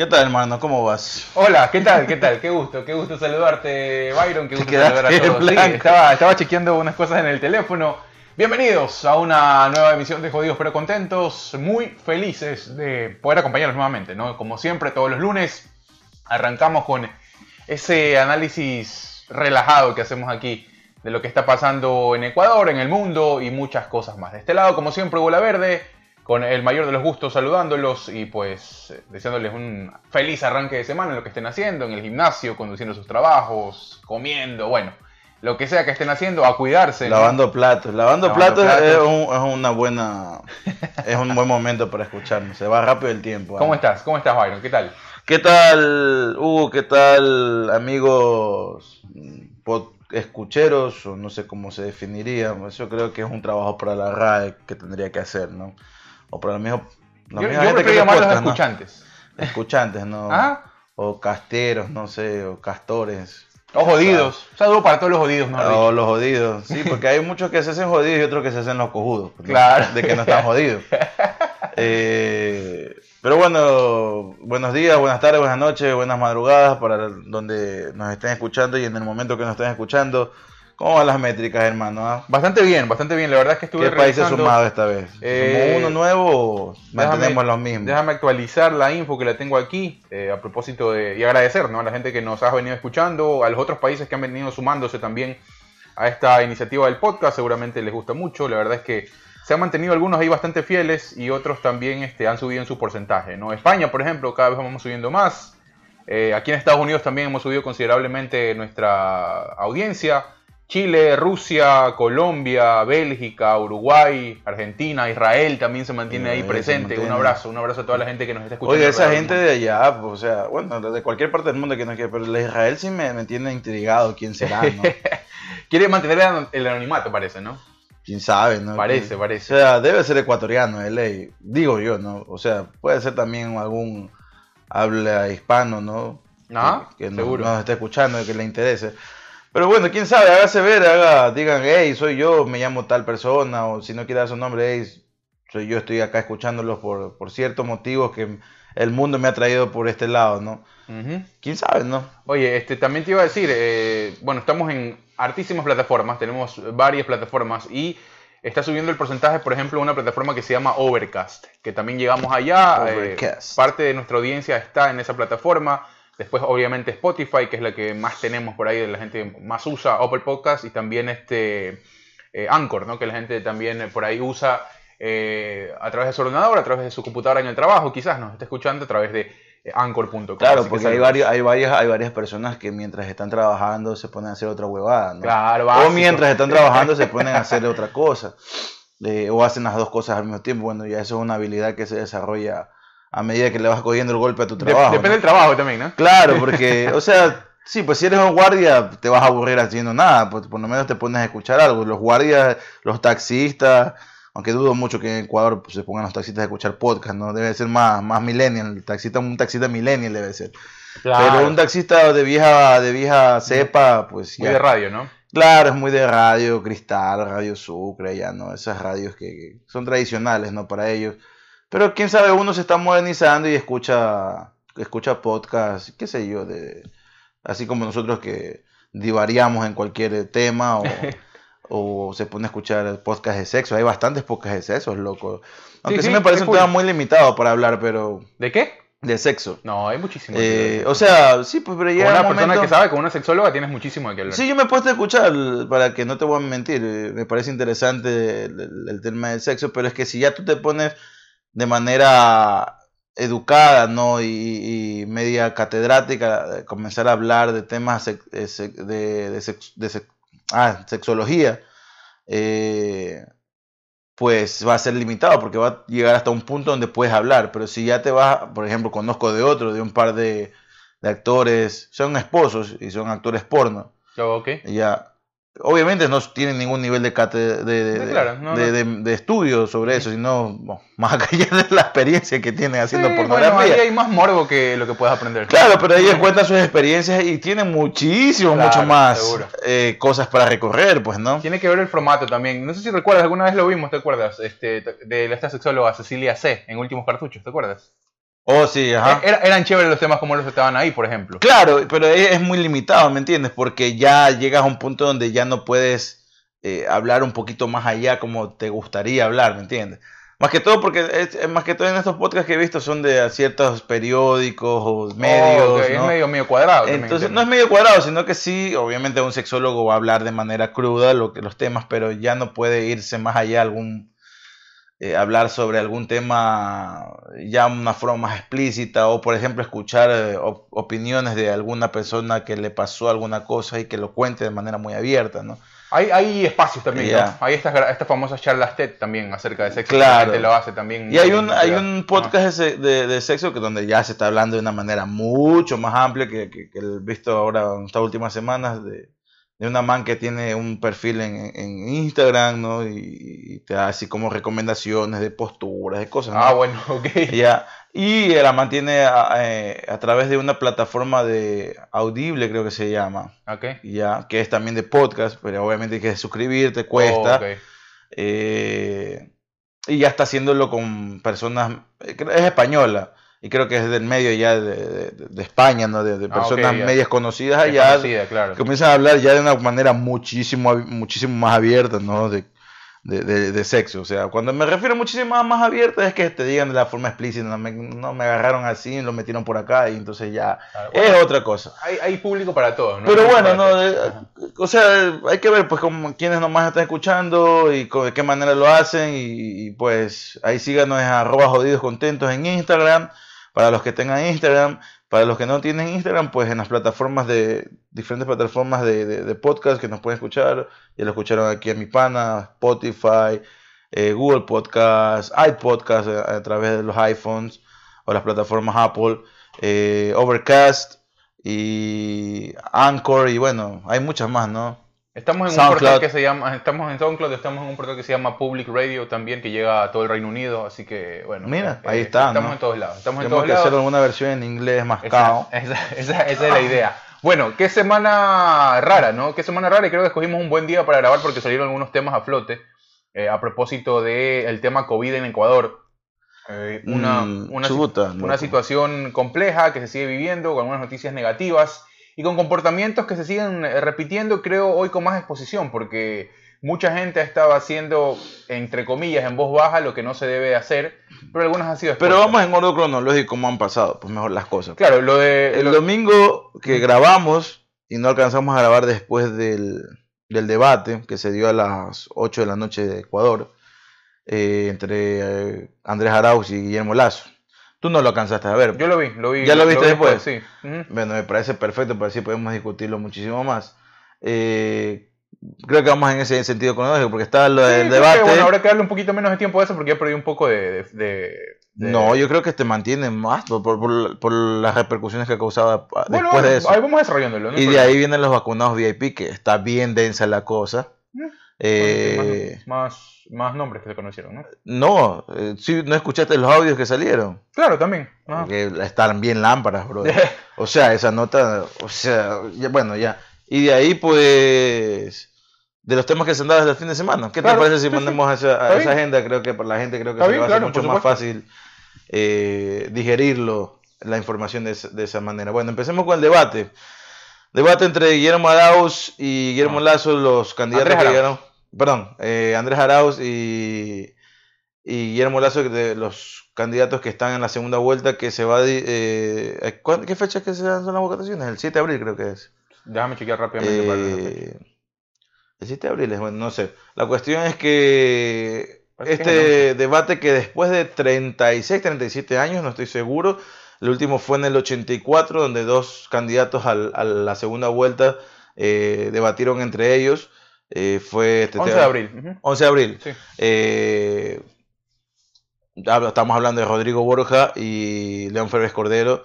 ¿Qué tal, hermano? ¿Cómo vas? Hola, ¿qué tal? ¿Qué tal? Qué gusto, qué gusto saludarte, Byron. Qué gusto saludar a todos. Sí, estaba chequeando unas cosas en el teléfono. Bienvenidos a una nueva emisión de Jodidos pero Contentos. Muy felices de poder acompañarlos nuevamente, ¿no? Como siempre, todos los lunes arrancamos con ese análisis relajado que hacemos aquí de lo que está pasando en Ecuador, en el mundo y muchas cosas más. De este lado, como siempre, Bola Verde, con el mayor de los gustos saludándolos y pues eh, deseándoles un feliz arranque de semana en lo que estén haciendo, en el gimnasio, conduciendo sus trabajos, comiendo, bueno, lo que sea que estén haciendo, a cuidarse. ¿no? Lavando platos. Lavando, Lavando platos, platos. Es, un- es una buena. es un buen momento para escucharnos. Se va rápido el tiempo. ¿Cómo ¿ah? estás? ¿Cómo estás, Byron? ¿Qué tal? ¿Qué tal, Hugo? ¿Qué tal, amigos escucheros? O no sé cómo se definiría. Yo creo que es un trabajo para la RAE que tendría que hacer, ¿no? O para la misma, la Yo, yo gente que prefiero hace llamar a los podcast, ¿no? escuchantes. Escuchantes, ¿no? ¿Ah? O casteros, no sé, o castores. Los jodidos. Saludo para todos los jodidos, ¿no? O los jodidos, sí, porque hay muchos que se hacen jodidos y otros que se hacen los cojudos. ¿no? Claro. De que no están jodidos. Eh, pero bueno, buenos días, buenas tardes, buenas noches, buenas madrugadas para donde nos estén escuchando y en el momento que nos estén escuchando. ¿Cómo van las métricas, hermano? ah? Bastante bien, bastante bien. La verdad es que estuve ¿Qué países sumados esta vez? Eh, ¿Somos uno nuevo o mantenemos los mismos? Déjame actualizar la info que la tengo aquí eh, a propósito de y agradecer ¿no? a la gente que nos ha venido escuchando, a los otros países que han venido sumándose también a esta iniciativa del podcast. Seguramente les gusta mucho. La verdad es que se han mantenido algunos ahí bastante fieles y otros también este, han subido en su porcentaje. ¿no? España, por ejemplo, cada vez vamos subiendo más. Eh, aquí en Estados Unidos también hemos subido considerablemente nuestra audiencia. Chile, Rusia, Colombia, Bélgica, Uruguay, Argentina, Israel también se mantiene ahí presente. Un abrazo, un abrazo a toda la gente que nos está escuchando. Oye, esa gente de allá, o sea, bueno, de cualquier parte del mundo que no quiere, pero el de Israel sí me, me tiene intrigado, quién será, ¿no? Quiere mantener el an- el anonimato, parece, ¿no? quién sabe, ¿no? Parece, O parece. sea, debe ser ecuatoriano, de ley, digo yo, ¿no? O sea, puede ser también algún habla hispano, ¿no? Ah, que, que no- seguro. nos esté escuchando, que le interese. Pero bueno, quién sabe, hágase ver, haga, digan, hey, soy yo, me llamo tal persona, o si no quiere dar su nombre, hey, soy yo, estoy acá escuchándolos por, por ciertos motivos que el mundo me ha traído por este lado, ¿no? ¿Quién sabe, no? Oye, este, también te iba a decir, eh, bueno, estamos en hartísimas plataformas, tenemos varias plataformas y está subiendo el porcentaje, por ejemplo, una plataforma que se llama Overcast, que también llegamos allá. eh, parte de nuestra audiencia está en esa plataforma. Después, obviamente, Spotify, que es la que más tenemos por ahí, de la gente que más usa Apple Podcast, y también este eh, Anchor, ¿no? que la gente también por ahí usa eh, a través de su ordenador, a través de su computadora en el trabajo, quizás nos está escuchando a través de eh, anchor.com. Claro, porque hay, varios, hay, varias, hay varias personas que mientras están trabajando se ponen a hacer otra huevada, ¿no? Claro, O básico. mientras están trabajando se ponen a hacer otra cosa. Eh, o hacen las dos cosas al mismo tiempo. Bueno, ya eso es una habilidad que se desarrolla a medida que le vas cogiendo el golpe a tu trabajo. depende ¿no? del trabajo también, ¿no? Claro, porque, o sea, sí, pues si eres un guardia te vas a aburrir haciendo nada, pues por lo menos te pones a escuchar algo. Los guardias, los taxistas, aunque dudo mucho que en Ecuador pues, se pongan los taxistas a escuchar podcast, ¿no? Debe ser más, más millennial, el taxista, un taxista millennial debe ser. Pero un taxista de vieja, de vieja cepa, pues Muy ya. de radio, ¿no? Claro, es muy de radio Cristal, Radio Sucre, ya, ¿no? Esas radios que, que son tradicionales, ¿no? Para ellos. Pero quién sabe, uno se está modernizando y escucha, escucha podcast, qué sé yo, de, así como nosotros que divariamos en cualquier tema o, o se pone a escuchar podcast de sexo. Hay bastantes podcasts de sexo, loco. Aunque sí, sí, me parece un tema muy limitado para hablar, pero ¿De qué? de sexo. No, hay muchísimo. Eh, o sea, sí, pues pero con llega una un persona momento... que sabe, con una sexóloga, tienes muchísimo de qué hablar. Sí, yo me he puesto a escuchar, para que no te voy a mentir, eh, me parece interesante el, el- el tema del sexo, pero es que si ya tú te pones de manera educada, ¿no? Y, y media catedrática, eh, comenzar a hablar de temas eh, de, de sex- de sex- ah, sexología, eh, pues va a ser limitado porque va a llegar hasta un punto donde puedes hablar, pero si ya te vas, por ejemplo, conozco de otro, de un par de, actores, son esposos y son actores porno, ok. ya obviamente no tienen ningún nivel de, cate- de, de, de- claro, no, de- no. de- de estudio sobre eso, sino bueno, más allá de la experiencia que tienen haciendo Sí, pornografía. bueno, ahí hay más morbo que lo que puedes aprender. Claro, pero ellos cuentan sus experiencias y tienen muchísimo, Claro, mucho más eh, cosas para recorrer, pues, ¿no? Tiene que ver el formato también. No sé si recuerdas, alguna vez lo vimos, ¿te acuerdas? Este, de esta sexóloga Cecilia C. en Últimos Cartuchos, ¿te acuerdas? Oh, sí, ajá. Era- eran chéveres los temas como los estaban ahí, por ejemplo. Claro, pero es es muy limitado, ¿me entiendes? Porque ya llegas a un punto donde ya no puedes eh, hablar un poquito más allá como te gustaría hablar, ¿me entiendes? Más que todo porque es, más que todo en estos podcasts que he visto son de ciertos periódicos o medios, Oh, ¿no? Es medio, medio cuadrado. Entonces no es medio cuadrado, sino que sí, obviamente un sexólogo va a hablar de manera cruda lo que, los temas, pero ya no puede irse más allá algún eh, hablar sobre algún tema ya de una forma más explícita o por ejemplo escuchar eh, op- opiniones de alguna persona que le pasó alguna cosa y que lo cuente de manera muy abierta, ¿no? Hay, hay espacios también. ¿no? Hay estas, estas famosas charlas TED también acerca de sexo. Claro. La gente lo hace también. Y hay un, hay un podcast ese de, de sexo que donde ya se está hablando de una manera mucho más amplia que, que, que el visto ahora en estas últimas semanas de, de una man que tiene un perfil en, en Instagram, ¿no? Y, y te da así como recomendaciones de posturas, de cosas, ¿no? Ah, bueno, ok. Ya. Y la mantiene a, eh, a través de una plataforma de Audible, creo que se llama, Ok. ya, que es también de podcast, pero obviamente hay que suscribirte, cuesta. Oh. Eh, y ya está haciéndolo con personas, eh, es española, y creo que es del medio ya de, de- de España, ¿no? De, de Ah, personas medias conocidas allá, conocida, claro. comienzan a hablar ya de una manera muchísimo, muchísimo más abierta, ¿no? De, de, sexo. O sea, cuando me refiero a muchísimo más abierta es que te digan de la forma explícita, no me, no me agarraron así, lo metieron por acá y entonces ya Claro, es otra cosa. hay, hay público para todos, ¿no? Pero bueno, no, eh, o sea, hay que ver pues como quiénes nomás están escuchando y co- de qué manera lo hacen y, y, pues ahí síganos en arroba jodidos contentos en Instagram, para los que tengan Instagram, para los que no tienen Instagram, pues en las plataformas de, diferentes plataformas de, de, de podcast que nos pueden escuchar, ya lo escucharon aquí en mi pana, Spotify, eh, Google Podcast, iPodcast a, a través de los iPhones o las plataformas Apple, eh, Overcast y Anchor y bueno, hay muchas más, ¿no? Estamos en un portal que se llama, estamos en SoundCloud, estamos en un portal que se llama Public Radio también, que llega a todo el Reino Unido, así que bueno. Mira, eh, ahí está, Estamos ¿no? en todos lados, estamos en Tenemos todos que hacer lados. alguna versión en inglés Esa, mascado. esa, esa- esa es la idea. Bueno, qué semana rara, ¿no? Qué semana rara y creo que escogimos un buen día para grabar porque salieron algunos temas a flote eh, a propósito del tema COVID en Ecuador. Eh, una, Mm, una, chuta, situación compleja que se sigue viviendo con algunas noticias negativas y con comportamientos que se siguen eh, repitiendo, creo, hoy con más exposición, porque mucha gente estaba haciendo, entre comillas, en voz baja lo que no se debe hacer, pero algunas han sido Pero expuestas. vamos en orden cronológico cómo han pasado, pues mejor las cosas. Claro, lo de... El lo- domingo que grabamos y no alcanzamos a grabar después del, del debate que se dio a las 8 de la noche de Ecuador eh, entre eh, Andrés Arauz y Guillermo Lazo. Tú no lo alcanzaste a ver. Yo lo vi, lo vi. ¿Ya lo viste después? Sí. Bueno, me parece perfecto, pero así podemos discutirlo muchísimo más. Eh, creo que vamos en ese sentido cronológico, porque está lo Sí, del creo que, debate. bueno, habrá que darle un poquito menos de tiempo a eso porque ya perdí un poco de... de- de- de- No, yo creo que te mantienen más por, por- por- las repercusiones que ha causado Bueno, después de eso. ahí vamos desarrollándolo. no Y de problema. ahí vienen los vacunados VIP, que está bien densa la cosa. Eh, más, más, más nombres que se conocieron, ¿no? no, eh, sí, no escuchaste los audios que salieron. Claro, también. Porque están bien lámparas, bro. O sea, esa nota, o sea, ya- bueno, ya. Y de ahí, pues, de los temas que se han dado desde el fin de semana. ¿Qué Claro, te parece si sí, sí. mandemos esa, agenda? Creo que para la gente creo que se bien, va a claro, mucho más fácil eh, digerirlo, la información de, esa- de esa manera. Bueno, empecemos con el debate. Debate entre Guillermo Arauz y Guillermo No. Lazo, los candidatos que llegaron. Perdón, eh, Andrés Arauz y, y Guillermo Lazo, de los candidatos que están en la segunda vuelta, que se va Eh, ¿cuándo- ¿Qué fecha que se dan son las votaciones? El 7 de abril creo que es. Déjame chequear rápidamente. para. Eh, el 7 de abril es, bueno, no sé. La cuestión es que este debate que después de 36, 37 años, no estoy seguro, el último fue en el 84, donde dos candidatos al- a la segunda vuelta eh, debatieron entre ellos. Eh, fue este 11 de abril. ujú. 11 de abril. Sí. Eh, estamos hablando de Rodrigo Borja y León Férez Cordero,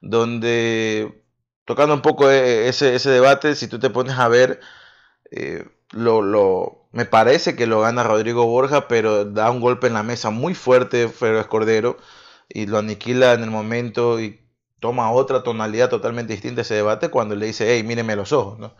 donde tocando un poco eh, ese, ese debate, si tú te pones a ver, eh, lo, lo, me parece que lo gana Rodrigo Borja, pero da un golpe en la mesa muy fuerte Férez Cordero y lo aniquila en el momento y toma otra tonalidad totalmente distinta ese debate cuando le dice, hey, míreme los ojos, ¿no?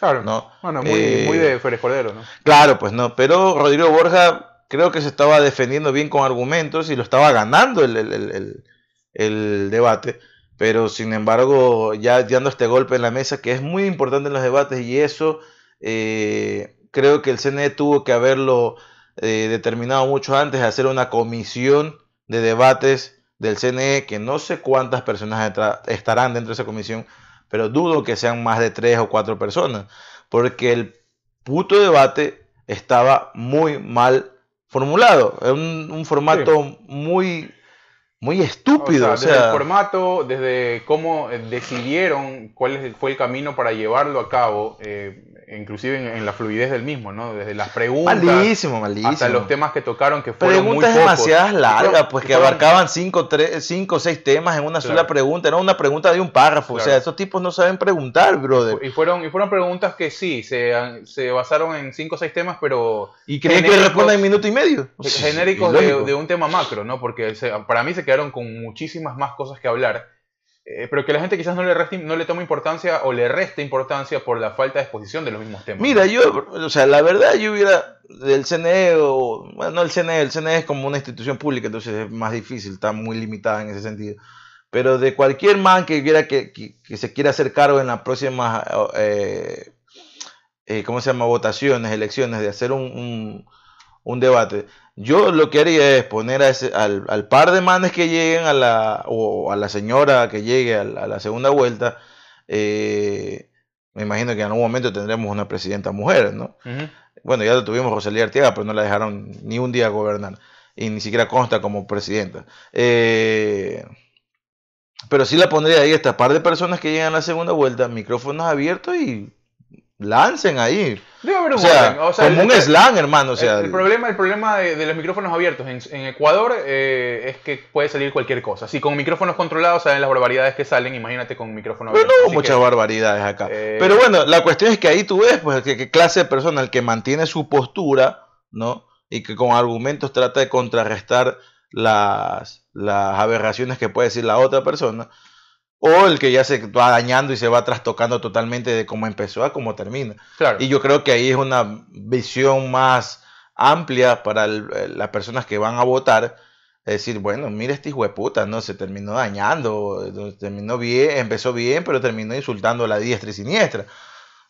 Claro. ¿No? Bueno, muy, Eh, muy de Férez Cordero, ¿no? Claro, pues no, pero Rodrigo Borja creo que se estaba defendiendo bien con argumentos y lo estaba ganando el, el- el- el- el debate, pero sin embargo ya dando este golpe en la mesa que es muy importante en los debates y eso eh, creo que el CNE tuvo que haberlo eh, determinado mucho antes de hacer una comisión de debates del CNE que no sé cuántas personas estarán dentro de esa comisión, pero dudo que sean más de tres o cuatro personas, porque el puto debate estaba muy mal formulado, es un, formato muy muy estúpido. O sea, desde el formato, desde cómo decidieron cuál fue el camino para llevarlo a cabo, eh, inclusive en, la fluidez del mismo, ¿no? Desde las preguntas malísimo, malísimo. hasta los temas que tocaron que fueron preguntas muy demasiadas largas, pues que abarcaban cinco, tres, cinco o seis temas en una sola pregunta, era una pregunta de un párrafo, o sea, esos tipos no saben preguntar, brother. Y fueron, y fueron preguntas que sí, se, se basaron en cinco o seis temas, pero... Y creen que respondan en minuto y medio. Genéricos de, de, un tema macro, ¿no? Porque para mí se quedaron con muchísimas más cosas que hablar eh, pero que la gente quizás no le, reste, no le toma importancia o le reste importancia por la falta de exposición de los mismos temas. Mira, yo, o sea, la verdad yo hubiera, del CNE, o, bueno, no el CNE, el CNE es como una institución pública, entonces es más difícil, está muy limitada en ese sentido. Pero de cualquier man que quiera que, que, se quiera hacer cargo en las próximas, eh, eh, ¿cómo se llama? Votaciones, elecciones, de hacer un, un, un debate yo lo que haría es poner a ese, al, par de manes que lleguen a la, o a la señora que llegue a la, segunda vuelta, eh, me imagino que en algún momento tendremos una presidenta mujer, ¿no? Bueno, ya lo tuvimos Rosalía Arteaga, pero no la dejaron ni un día gobernar y ni siquiera consta como presidenta. Eh, pero sí la pondría ahí, esta par de personas que llegan a la segunda vuelta, micrófonos abiertos y lancen ahí. Debe haber un o sea, como un slang, hermano. O sea, el, problema, el problema de, los micrófonos abiertos en, Ecuador eh, es que puede salir cualquier cosa. Si con micrófonos controlados salen las barbaridades que salen, imagínate con micrófonos abiertos. No, muchas barbaridades acá. Eh, Pero bueno, la cuestión es que ahí tú ves, pues, qué clase de persona, el que mantiene su postura, ¿no? Y que con argumentos trata de contrarrestar las, las aberraciones que puede decir la otra persona o el que ya se va dañando y se va trastocando totalmente de cómo empezó a cómo termina. Y yo creo que ahí es una visión más amplia para las personas que van a votar. Es decir, bueno, mira este hijo de puta, ¿no? Se terminó dañando, terminó bien, empezó bien, pero terminó insultando a la diestra y siniestra.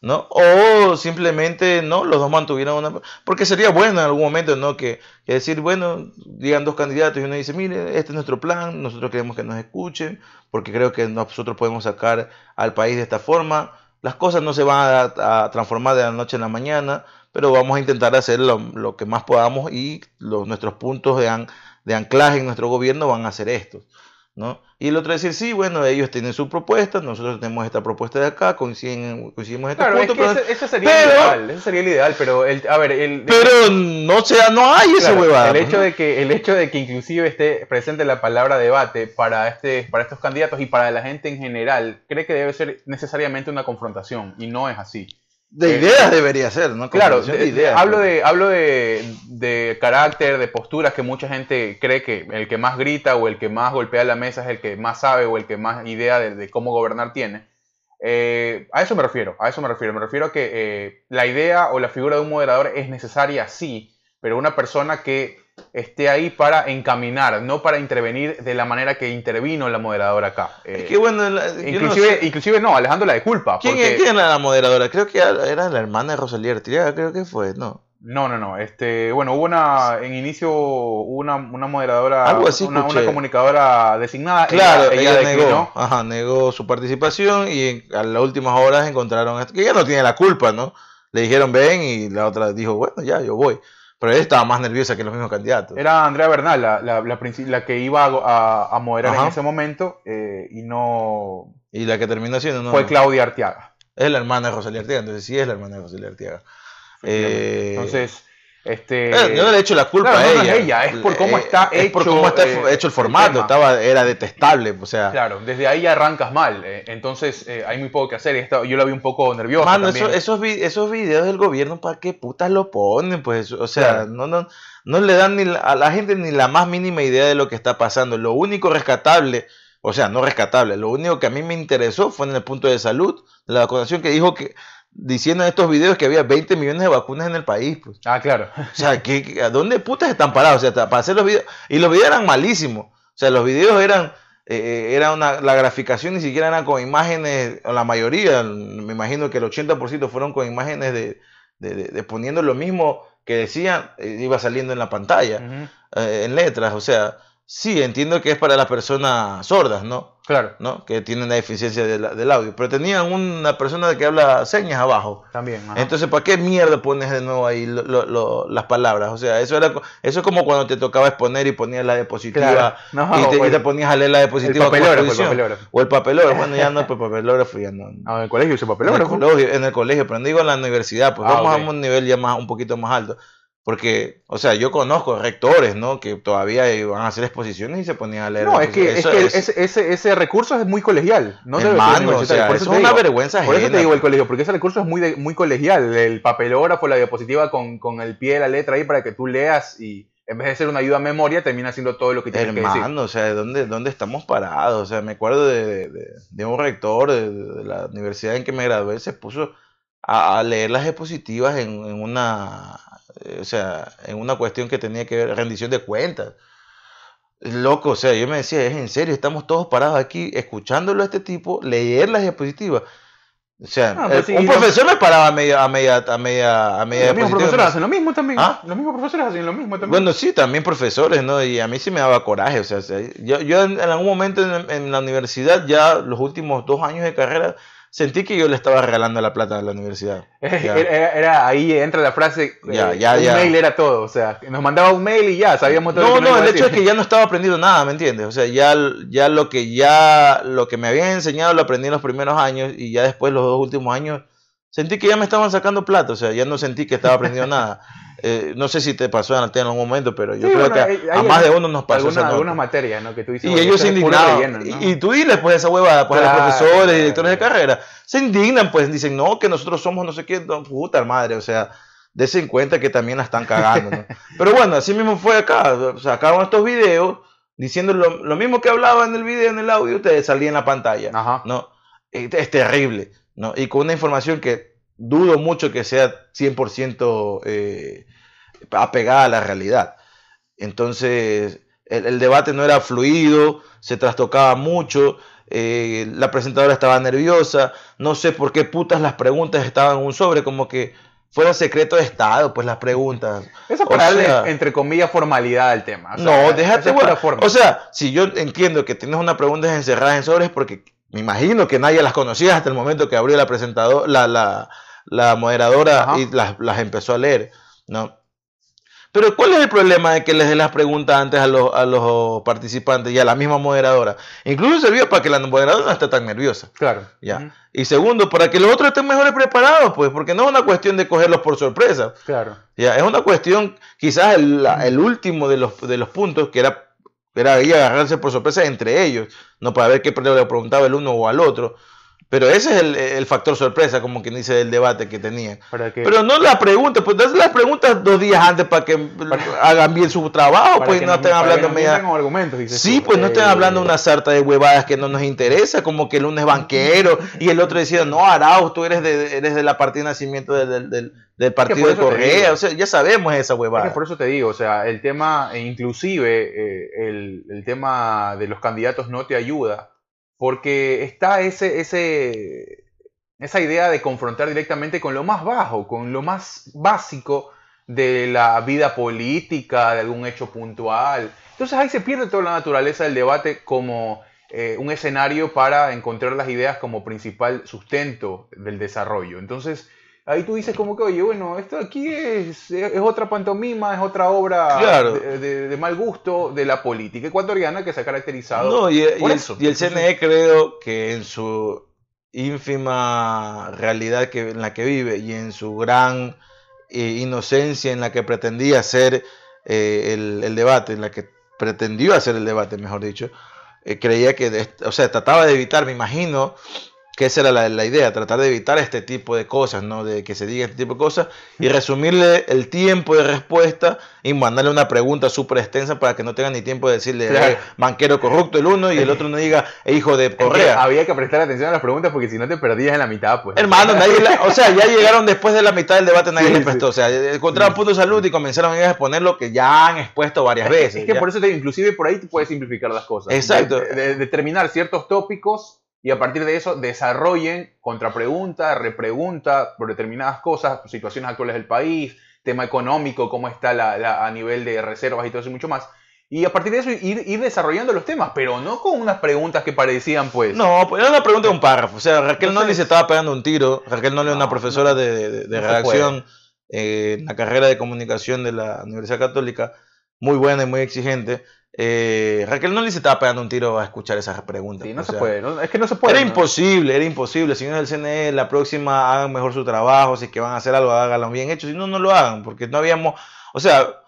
¿No? O simplemente, ¿no? Los dos mantuvieron una... Porque sería bueno en algún momento, ¿no? Que, decir, bueno, digan dos candidatos y uno dice, mire, este es nuestro plan, nosotros queremos que nos escuchen, porque creo que nosotros podemos sacar al país de esta forma. Las cosas no se van a, transformar de la noche a la mañana, pero vamos a intentar hacer lo, que más podamos y los, nuestros puntos de, de anclaje en nuestro gobierno van a ser estos. ¿No? Y el otro decir, sí, bueno, ellos tienen su propuesta, nosotros tenemos esta propuesta de acá, coincidimos en este claro, punto. Es que ese, sería el ideal, ese sería el ideal, pero, el, a ver, el, pero no, sea, no hay esa huevada. El hecho, de que, el hecho de que inclusive esté presente la palabra debate para, este, para estos candidatos y para la gente en general, cree que debe ser necesariamente una confrontación, y no es así. De ideas debería ser, ¿no? Claro, de, ideas, hablo, de, hablo de, carácter, de posturas que mucha gente cree que el que más grita o el que más golpea la mesa es el que más sabe o el que más idea de, cómo gobernar tiene. Eh, a eso me refiero, a eso me refiero. Me refiero a que eh, la idea o la figura de un moderador es necesaria, sí, pero una persona que esté ahí para encaminar, no para intervenir de la manera que intervino la moderadora acá. Eh, bueno, inclusive, no inclusive no, alejándola de culpa. ¿Quién, era la moderadora? Creo que era la hermana de Rosalía creo que fue, ¿no? No, no, no. Este, bueno, hubo una, en inicio, una, una moderadora, Algo así una, una, comunicadora designada. Claro, ella, negó, ajá, negó su participación y a las últimas horas encontraron esto, que ella no tiene la culpa, ¿no? Le dijeron ven y la otra dijo, bueno, ya, yo voy. Pero ella estaba más nerviosa que los mismos candidatos. Era Andrea Bernal, la, la, la, que iba a, a moderar en ese momento eh, y no... Y la que terminó siendo... No, fue Claudia Arteaga. Es la hermana de Rosalía Arteaga, entonces sí es la hermana de Rosalía Arteaga. Eh, entonces, este, eh, yo no le he hecho la culpa a ella. No es ella, es por cómo eh, está, hecho, por cómo está hecho el formato, estaba, era detestable, o sea. Claro, desde ahí arrancas mal, entonces hay muy poco que hacer. yo la vi un poco nerviosa. Mano, esos, esos videos del gobierno, ¿para qué putas lo ponen? Pues, o sea, no, no, no le dan ni a la gente ni la más mínima idea de lo que está pasando. Lo único rescatable, o sea, no rescatable, lo único que a mí me interesó fue en el punto de salud, de la vacunación, que dijo que diciendo en estos videos que había 20 millones de vacunas en el país. Pues. Ah, claro. O sea, ¿a dónde putas están parados? O sea, para hacer los videos. Y los videos eran malísimos. O sea, los videos eran eh, era una, la graficación ni siquiera era con imágenes, la mayoría, me imagino que el 80% fueron con imágenes de, de, de, poniendo lo mismo que decían, eh, iba saliendo en la pantalla, eh, en letras, o sea, sí, entiendo que es para las personas sordas, ¿no? Claro. ¿no? Que tienen la deficiencia del audio. Pero tenían una persona que habla señas abajo. También. Entonces, ¿para qué mierda pones de nuevo ahí las palabras? O sea, eso era eso es como cuando te tocaba exponer y ponías la diapositiva y, te, ponías a leer la diapositiva. El papelógrafo, O el papelógrafo. Bueno, ya no, el papelógrafo ya no. Ah, en el colegio ese papelógrafo. En el colegio, en el colegio pero no digo en la universidad, pues ah, vamos a un nivel ya más, un poquito más alto. Porque, o sea, yo conozco rectores, ¿no? Que todavía iban a hacer exposiciones y se ponían a leer. No, es que, es que ese, ese, recurso es muy colegial. No hermano, o sea, por eso es una vergüenza Por eso te digo el colegio, porque ese recurso es muy, muy colegial. El papelógrafo, la diapositiva con, con el pie de la letra ahí para que tú leas y en vez de ser una ayuda a memoria, termina siendo todo lo que tienes que decir. Hermano, o sea, ¿dónde, ¿dónde estamos parados? O sea, me acuerdo de, de, un rector de, la universidad en que me gradué, se puso a, leer las diapositivas en, en una o sea, en una cuestión que tenía que ver rendición de cuentas. Loco, o sea, yo me decía, es en serio, estamos todos parados aquí escuchándolo a este tipo, leer las diapositivas. O sea, ah, pues un profesor me paraba a media, a media, a media, a media Los mismos profesores hacen lo mismo también. ¿Ah? Los mismos profesores hacen lo mismo también. Bueno, sí, también profesores, ¿no? Y a mí sí me daba coraje. O sea, yo, yo en, algún momento en, la universidad, ya los últimos dos años de carrera, sentí que yo le estaba regalando la plata a la universidad. Era, ahí entra la frase, ya, eh, ya, un mail era todo, o sea, nos mandaba un mail y ya, sabíamos todo. No, no, el hecho es que ya no estaba aprendiendo nada, ¿me entiendes? O sea, ya, ya lo que ya lo que me habían enseñado lo aprendí en los primeros años y ya después los dos últimos años sentí que ya me estaban sacando plata, o sea, ya no sentí que estaba aprendiendo nada. Eh, no sé si te pasó en algún momento, pero yo creo que a, más de uno nos pasó. Alguna, algunas materias, ¿no? Que tú dices, y ellos se indignaron. Y, tú diles, pues, esa huevada, pues, a los profesores y directores de carrera. Se indignan, pues, dicen, no, que nosotros somos no sé qué, puta madre, o sea, desen cuenta que también la están cagando, ¿no? pero bueno, así mismo fue acá. Sacaron estos videos diciendo lo, lo, mismo que hablaba en el video, en el audio, ustedes salía en la pantalla, Ajá. ¿no? Es terrible, ¿no? Y con una información que dudo mucho que sea 100% eh, apegada a la realidad. Entonces, el, debate no era fluido, se trastocaba mucho, eh, la presentadora estaba nerviosa, no sé por qué putas las preguntas estaban en un sobre, como que fuera secreto de Estado, pues las preguntas. Eso para darle, entre comillas, formalidad al tema. no, déjate, O sea, si yo entiendo que tienes una pregunta encerrada en sobres, porque me imagino que nadie las conocía hasta el momento que abrió la presentadora, la, la, la moderadora y las, las empezó a leer, ¿no? Pero ¿cuál es el problema de que les dé las preguntas antes a los, a los participantes y a la misma moderadora? Incluso servía para que la moderadora no esté tan nerviosa. Claro. Ya. Y segundo, para que los otros estén mejores preparados, pues, porque no es una cuestión de cogerlos por sorpresa. Claro. Ya, es una cuestión, quizás el, el último de los, de los puntos, que era, era ahí agarrarse por sorpresa entre ellos, no para ver qué le preguntaba el uno o al otro. Pero ese es el, factor sorpresa, como quien dice, del debate que tenían. Pero no las preguntas, pues las preguntas dos días antes para que hagan bien su trabajo, pues no estén hablando media... argumentos, Sí, pues no estén hablando una sarta de huevadas que no nos interesa, como que el uno es banquero y el otro decía, no, Arauz, tú eres de, eres de la partida de nacimiento del, del, del partido de Correa, o sea, ya sabemos esa huevada. por eso te digo, o sea, el tema, e inclusive eh, el, el tema de los candidatos no te ayuda porque está ese, esa idea de confrontar directamente con lo más bajo, con lo más básico de la vida política, de algún hecho puntual. Entonces ahí se pierde toda la naturaleza del debate como eh, un escenario para encontrar las ideas como principal sustento del desarrollo. Entonces ahí tú dices como que, oye, bueno, esto aquí es, es otra pantomima, es otra obra de, mal gusto de la política ecuatoriana que se ha caracterizado no, y, por eso. y el CNE creo que en su ínfima realidad que, en la que vive y en su gran eh, inocencia en la que pretendía hacer eh, el, debate, en la que pretendió hacer el debate, mejor dicho, eh, creía que, o sea, trataba de evitar, me imagino, que esa era la, la, idea, tratar de evitar este tipo de cosas, ¿no? De que se diga este tipo de cosas y resumirle el tiempo de respuesta y mandarle una pregunta súper extensa para que no tenga ni tiempo de decirle banquero corrupto el uno y el otro no diga hijo de Correa. había que prestar atención a las preguntas porque si no te perdías en la mitad, pues. Hermano, nadie o sea, ya llegaron después de la mitad del debate, nadie le prestó. O sea, encontraron punto de salud y comenzaron a exponer lo que ya han expuesto varias veces. Es que por eso, te, inclusive por ahí te puedes simplificar las cosas. Exacto. determinar ciertos tópicos y a partir de eso desarrollen contrapregunta, repregunta por determinadas cosas, situaciones actuales del país, tema económico, cómo está la, a nivel de reservas y todo eso y mucho más. Y a partir de eso ir, ir, desarrollando los temas, pero no con unas preguntas que parecían pues... No, pues era una pregunta de un párrafo. O sea, Raquel no se estaba pegando un tiro. Raquel Noli es una profesora de, de, redacción eh, en la carrera de comunicación de la Universidad Católica, muy buena y muy exigente. Eh, Raquel no le se estaba pegando un tiro a escuchar esas preguntas. no se puede, es que no se puede. Era imposible, era imposible. Señores del CNE, la próxima hagan mejor su trabajo, si es que van a hacer algo, háganlo bien hecho, si no, no lo hagan, porque no habíamos, o sea,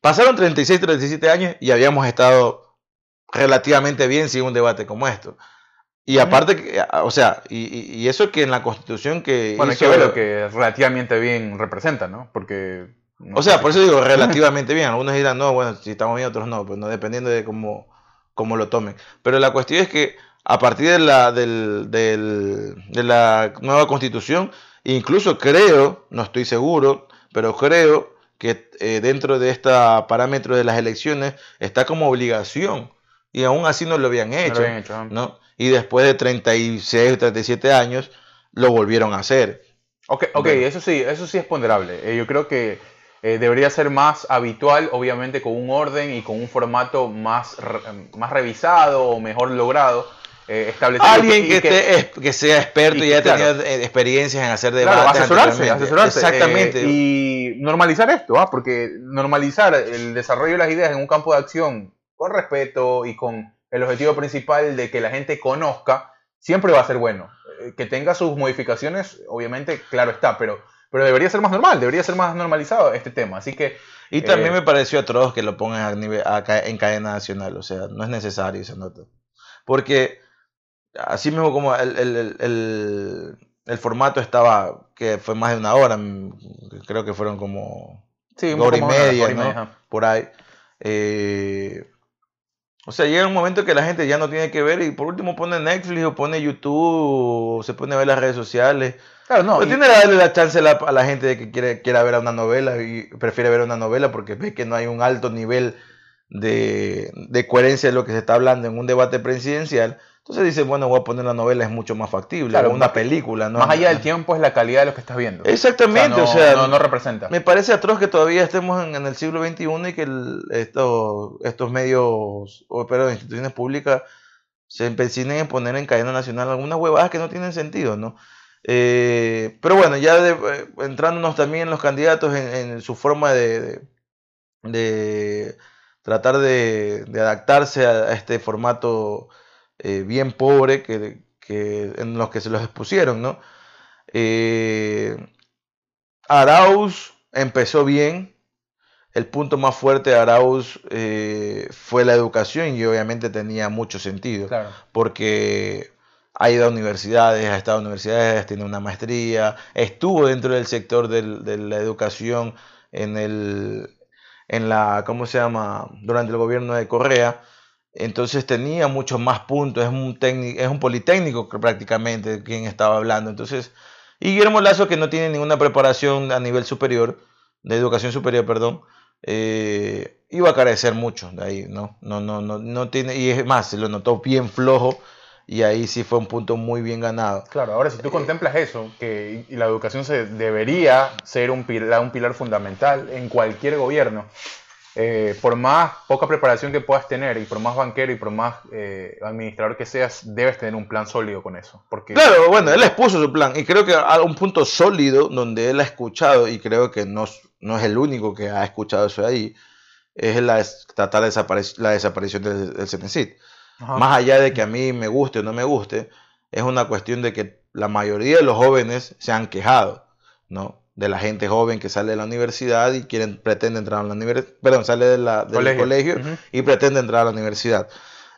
pasaron 36, 37 años y habíamos estado relativamente bien sin un debate como esto. Y aparte, o sea, y, y, eso que en la constitución que... Bueno, hay que ver lo que relativamente bien representa, ¿no? Porque o sea, por eso digo relativamente bien. Algunos dirán, no, bueno, si estamos bien, otros no, pues no, dependiendo de cómo, cómo lo tomen. Pero la cuestión es que a partir de la, del, de la nueva constitución, incluso creo, no estoy seguro, pero creo que eh, dentro de este parámetro de las elecciones está como obligación. Y aún así no lo habían hecho. ¿no? Y después de 36, 37 años, lo volvieron a hacer. Ok, okay eso sí, eso sí es ponderable. Eh, yo creo que eh, debería ser más habitual, obviamente con un orden y con un formato más, más revisado o mejor logrado. Eh, Alguien que, que, sea experto y, haya tenido eh, experiencias en hacer debates. asesorarse, asesorarse. Exactamente. y normalizar esto, ¿ah? porque normalizar el desarrollo de las ideas en un campo de acción con respeto y con el objetivo principal de que la gente conozca, siempre va a ser bueno. Que tenga sus modificaciones, obviamente, claro está, pero pero debería ser más normal, debería ser más normalizado este tema. Así que. Y también eh, me pareció atroz que lo pongan a nivel, en cadena nacional. O sea, no es necesario esa nota. Porque así mismo como el, formato estaba, que fue más de una hora, mm, creo que fueron como sí, hora y media, ¿no? Por ahí. Eh, o sea, llega un momento que la gente ya no tiene que ver y por último pone Netflix o pone YouTube o se pone a ver las redes sociales. Claro, no. Pero tiene que darle la chance a la, gente de que quiere, quiera ver una novela y prefiere ver una novela porque ve que no hay un alto nivel de, de coherencia de lo que se está hablando en un debate presidencial. Entonces dice, bueno, voy a poner la novela, es mucho más factible, claro, una película, ¿no? Más allá del tiempo es la calidad de lo que estás viendo. Exactamente, o sea, no, no, representa. Me parece atroz que todavía estemos en, el siglo XXI y que esto, estos medios, o pero instituciones públicas se empecinen en poner en cadena nacional algunas huevadas que no tienen sentido, ¿no? Eh, pero bueno, ya de, eh, entrándonos también en los candidatos, en, su forma de, de, tratar de, adaptarse a, este formato eh, bien pobre que, en los que se los expusieron, ¿no? Arauz empezó bien. El punto más fuerte de Arauz fue la educación y obviamente tenía mucho sentido. Porque ha ido a universidades, ha estado en universidades, tiene una maestría, estuvo dentro del sector de la educación en el, en la, ¿cómo se llama? Durante el gobierno de Correa. Entonces tenía muchos más puntos, es un, técnico, es un politécnico prácticamente quien estaba hablando. Entonces, y Guillermo Lazo, que no tiene ninguna preparación a nivel superior, de educación superior, perdón, eh, iba a carecer mucho de ahí, ¿no? No, no, no, no tiene, y es más, se lo notó bien flojo y ahí sí fue un punto muy bien ganado. Claro, ahora si tú contemplas eso, que la educación se debería ser un pilar, un pilar fundamental en cualquier gobierno, eh, por más poca preparación que puedas tener y por más banquero y por más eh, administrador que seas, debes tener un plan sólido con eso. Porque, claro, bueno, él expuso su plan y creo que a un punto sólido donde él ha escuchado y creo que no, no es el único que ha escuchado eso ahí, es la, tratar la desaparición del, del más allá de que a mí me guste o no me guste, es una cuestión de que la mayoría de los jóvenes se han quejado, ¿no? De la gente joven que sale de la universidad y quieren, pretende entrar a la universidad, perdón, sale de la, del colegio, y pretende entrar a la universidad.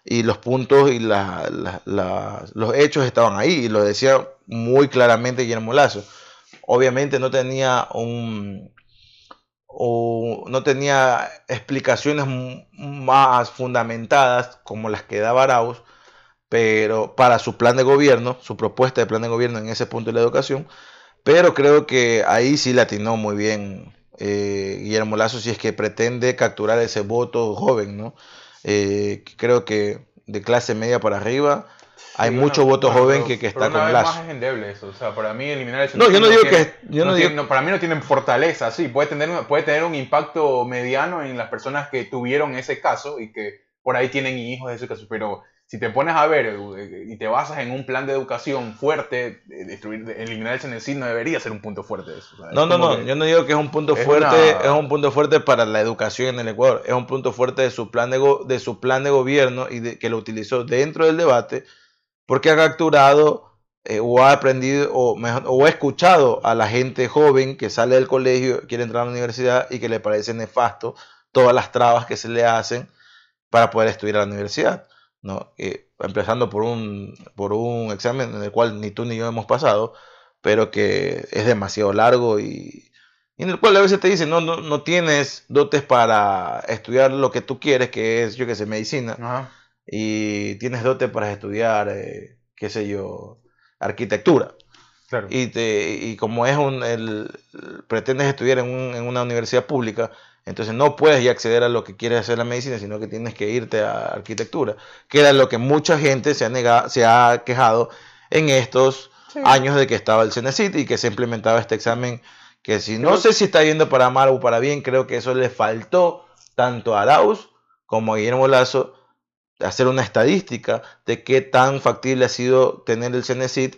y los puntos y la- la- los hechos estaban ahí y lo decía muy claramente Guillermo Lazo. Obviamente no tenía un o no tenía explicaciones más fundamentadas como las que daba Arauz, pero para su plan de gobierno, su propuesta de plan de gobierno en ese punto de la educación, pero creo que ahí sí le atinó muy bien eh, Guillermo Lazo si es que pretende capturar ese voto joven, ¿no? Eh, creo que de clase media para arriba hay mucho voto joven pero- que, que pero está una con vez Lazo. más es endeble eso. O sea, para mí eliminar el No, yo no digo tiene- que- yo no digo- no, para mí no tienen fortaleza, sí, puede tener, un- puede tener un impacto mediano en las personas que tuvieron ese caso y que por ahí tienen hijos de ese caso, pero si te pones a ver eh, y te basas en un plan de educación fuerte, destruir, de- eliminar el CNC no debería ser un punto fuerte eso. No, no, no, yo no digo que es un punto es fuerte, una- es un punto fuerte para la educación en el Ecuador, es un punto fuerte de su plan de, go- de su plan de gobierno y de, que lo utilizó dentro del debate porque ha capturado eh, o ha aprendido o, mejor, o ha escuchado a la gente joven que sale del colegio, quiere entrar a la universidad y que le parece nefasto todas las trabas que se le hacen para poder estudiar a la universidad. ¿no? Eh, empezando por un, por un examen en el cual ni tú ni yo hemos pasado, pero que es demasiado largo y, y en el cual a veces te dicen, no, no, no tienes dotes para estudiar lo que tú quieres, que es, yo qué sé, medicina, Ajá. Y tienes dotes para estudiar, eh, qué sé yo, arquitectura. Claro. Y, te, y como es un, el, pretendes estudiar en, un- en una universidad pública, entonces no puedes ya acceder a lo que quieres hacer la medicina, sino que tienes que irte a arquitectura, que era lo que mucha gente se ha, negado, se ha quejado en estos Sí. años de que estaba el CENESIT y que se implementaba este examen, que si no sé si está yendo para mal o para bien, creo que eso le faltó tanto a Arauz como a Guillermo Lazo hacer una estadística de qué tan factible ha sido tener el CENESIT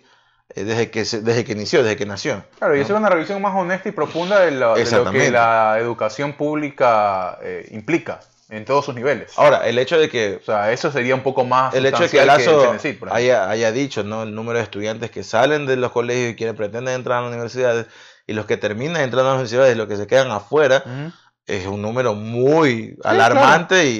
eh, desde que, desde que inició, desde que nació. Claro, y ¿no? hacer una revisión más honesta y profunda de, lo- de lo que la educación pública eh, implica en todos sus niveles. Ahora, el hecho de que O sea, eso sería un poco más el hecho de que Lazo haya, haya dicho ¿no? el número de estudiantes que salen de los colegios y quieren pretenden entrar a las universidades y los que terminan entrando a las universidades y los que se quedan afuera es un número muy alarmante y,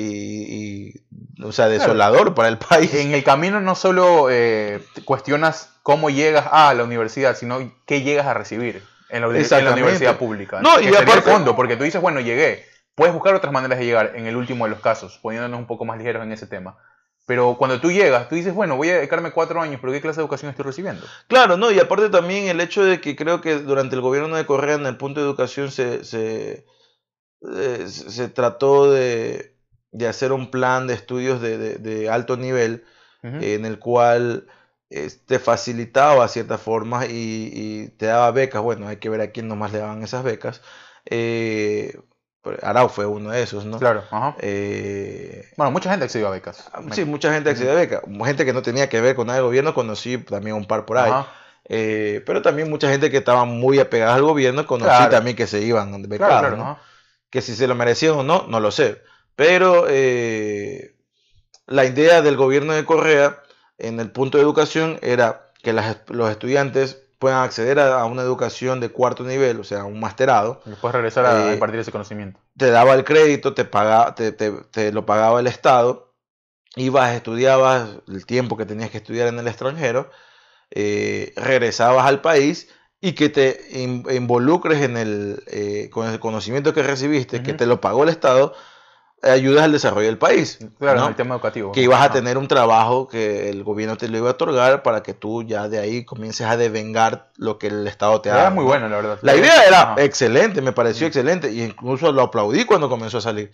y, o sea desolador para el país. En el camino no solo eh, cuestionas cómo llegas a la universidad, sino qué llegas a recibir en la, en la universidad pública. No, y aparte- fondo, porque tú dices, bueno, llegué. Puedes buscar otras maneras de llegar en el último de los casos, poniéndonos un poco más ligeros en ese tema. Pero cuando tú llegas, tú dices, bueno, voy a dedicarme cuatro años, pero ¿qué clase de educación estoy recibiendo? Claro, no, y aparte también el hecho de que creo que durante el gobierno de Correa en el punto de educación se, se, eh, se se trató de, de hacer un plan de estudios de, de- de alto nivel en el cual eh, te facilitaba ciertas formas y, y te daba becas. Bueno, hay que ver a quién nomás le daban esas becas. Eh, Arau fue uno de esos, ¿no? Claro, ajá. Eh, Bueno, mucha gente accedió a becas. sí, mucha gente accedió a becas. Gente que no tenía que ver con nada de gobierno, conocí también un par por ahí. Ajá. Eh, pero también mucha gente que estaba muy apegada al gobierno, conocí Claro. también que se iban Claro, becados, claro, ¿no? ajá. Que si se lo merecían o no, no lo sé. Pero eh, la idea del gobierno de Correa en el punto de educación era que las- los estudiantes puedan acceder a, a una educación de cuarto nivel, o sea, un masterado. Y Después regresar a Eh, impartir ese conocimiento. Te daba el crédito, te, pagaba, te, te- te lo pagaba el Estado, ibas, estudiabas el tiempo que tenías que estudiar en el extranjero, eh, regresabas al país y que te in- involucres en el, eh, con el conocimiento que recibiste, que te lo pagó el Estado, ayudas al desarrollo del país. Claro, ¿no? el tema educativo. Que ibas a tener un trabajo que el gobierno te lo iba a otorgar para que tú ya de ahí comiences a devengar lo que el Estado te dado. es muy ¿no? buena, la verdad. La idea era excelente, me pareció Mm. excelente, y incluso lo aplaudí cuando comenzó a salir.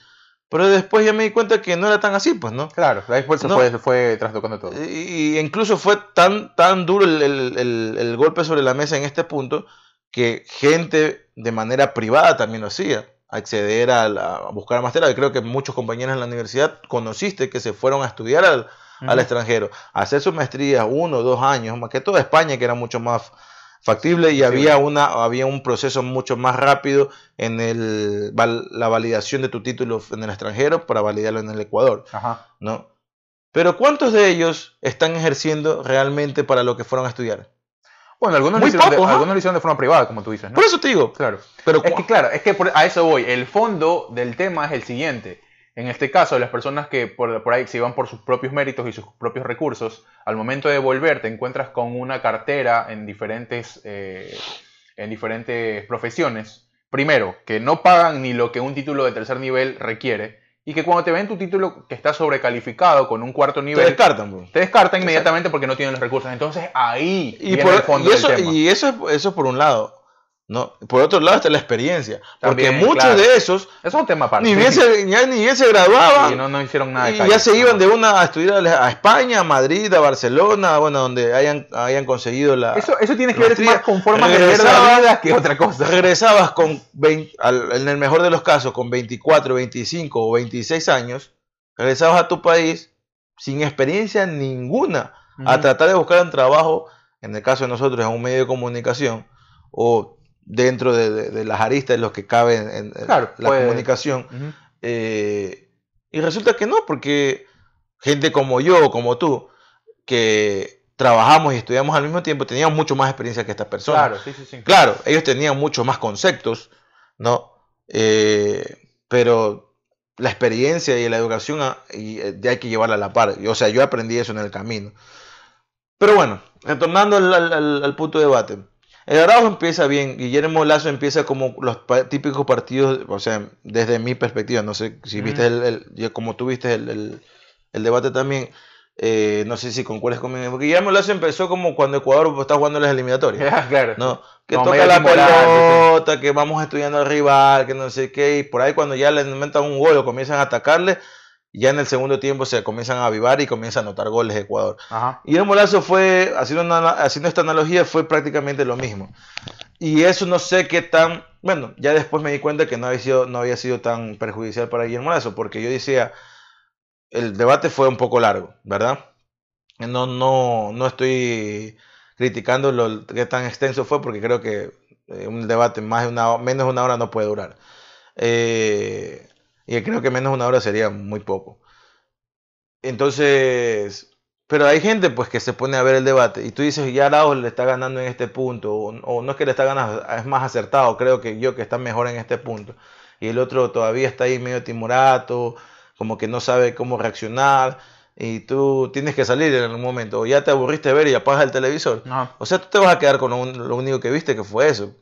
Pero después ya me di cuenta que no era tan así, pues, ¿no? Claro, después se No. fue, se fue trastocando todo. Y, y incluso fue tan, tan duro el, el- el- el golpe sobre la mesa en este punto que gente de manera privada también lo hacía, acceder a, la- a buscar. Y creo que muchos compañeros en la universidad conociste que se fueron a estudiar al, al extranjero, a hacer sus maestrías uno o dos años, más que todo España, que era mucho más factible y había, una, había un proceso mucho más rápido en el, la validación de tu título en el extranjero para validarlo en el Ecuador, Ajá. ¿no? Pero ¿cuántos de ellos están ejerciendo realmente para lo que fueron a estudiar? Bueno, algunos, Muy lo hicieron, de, pocos, ¿no? algunos lo hicieron de forma privada, como tú dices, ¿no? Por eso te digo, Claro. pero Es que claro, es que por- a eso voy. El fondo del tema es el siguiente. En este caso, las personas que por, por, ahí se iban por sus propios méritos y sus propios recursos, al momento de volver te encuentras con una cartera en diferentes, eh, en diferentes profesiones. Primero, que no pagan ni lo que un título de tercer nivel requiere y que cuando te ven tu título que está sobrecalificado con un cuarto nivel, te descartan. Bro. Te descartan inmediatamente porque no tienen los recursos. Entonces ahí y, por, el fondo y eso, del tema. y eso, eso por un lado. ¿No? Por otro lado está la experiencia, porque muchos claro. de esos Eso es un tema ni bien se, ni bien se graduaban Y no, no hicieron nada de y calle. ya se iban de una a estudiar a España, a Madrid, a Barcelona, bueno, donde hayan, hayan conseguido la... Eso, eso tiene que ver más con formas de ver Regresaba- la vida que otra cosa. regresabas con 20, al- en el mejor de los casos con 24, 25 o 26 años, regresabas a tu país sin experiencia ninguna a tratar de buscar un trabajo, en el caso de nosotros, en un medio de comunicación o dentro de, de- de las aristas de los que cabe en, en Claro, la puede- comunicación. Ujú. Eh, y resulta que no, porque gente como yo como tú, que trabajamos y estudiamos al mismo tiempo, teníamos mucho más experiencia que estas personas. Claro, sí, sí, sí. Claro, ellos tenían mucho más conceptos, ¿no? Eh, pero la experiencia y la educación ah, y, eh, hay que llevarla a la par. O sea, yo aprendí eso en el camino. Pero bueno, retornando al- al- al punto de debate. El Araujo empieza bien, Guillermo Lazo empieza como los típicos partidos, o sea, desde mi perspectiva, no sé si viste el, como tú viste el, el- el debate también, eh, no sé si concuerdas conmigo, porque Guillermo Lazo empezó como cuando Ecuador está jugando las eliminatorias. Ya, claro. No, que toca la pelota, que vamos estudiando al rival, que no sé qué, y por ahí cuando ya le inventan un gol o comienzan a atacarle, ya en el segundo tiempo se comienzan a avivar y comienzan a anotar goles de Ecuador. Ajá. Y el Molazo fue, haciendo, una- haciendo esta analogía, fue prácticamente lo mismo. Y eso no sé qué tan, bueno, ya después me di cuenta que no había sido, no había sido tan perjudicial para Guillermo Lazo, porque yo decía, el debate fue un poco largo, ¿verdad? No, no, no estoy criticando lo que tan extenso fue, porque creo que eh, un debate más de una, menos de una hora no puede durar. Eh, y creo que menos de una hora sería muy poco. Entonces, pero hay gente pues que se pone a ver el debate y tú dices, ya Arauz le está ganando en este punto, o, o no es que le está ganando, es más acertado, creo que yo que está mejor en este punto. Y el otro todavía está ahí medio timorato, como que no sabe cómo reaccionar, y tú tienes que salir en algún momento, o ya te aburriste de ver y apagas el televisor. Ajá. O sea, tú te vas a quedar con lo, un- lo único que viste, que fue eso.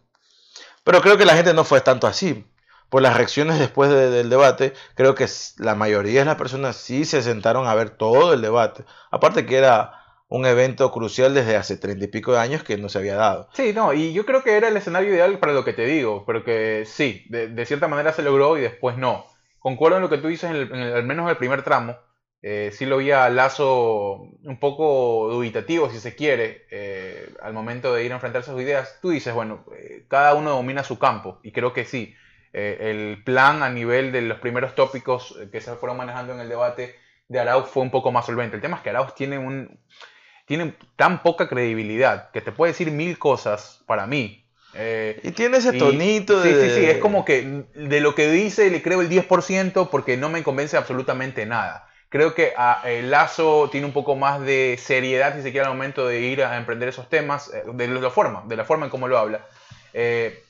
Pero creo que la gente no fue tanto así. Por las reacciones después de- del debate, creo que la mayoría de las personas sí se sentaron a ver todo el debate. Aparte que era un evento crucial desde hace treinta y pico de años que no se había dado. Sí, no, y yo creo que era el escenario ideal para lo que te digo, pero que sí, de, de cierta manera se logró y después no. Concuerdo en lo que tú dices, en el- en el- al menos en el primer tramo. Eh, sí lo vi a Lazo un poco dubitativo, si se quiere, eh, al momento de ir a enfrentarse a sus ideas. Tú dices, bueno, eh, cada uno domina su campo, y creo que sí. Eh, el plan a nivel de los primeros tópicos eh, que se fueron manejando en el debate de Arauz fue un poco más solvente. El tema es que Arauz tiene un, tiene tan poca credibilidad que te puede decir mil cosas para mí. Eh, Y tiene ese tonito sí, de... sí, sí, es como que de lo que dice le creo el 10% porque no me convence absolutamente nada. Creo que a, eh, Lazo tiene un poco más de seriedad, si se quiere, al momento de ir a emprender esos temas, de la forma, de la forma en cómo lo habla. Eh,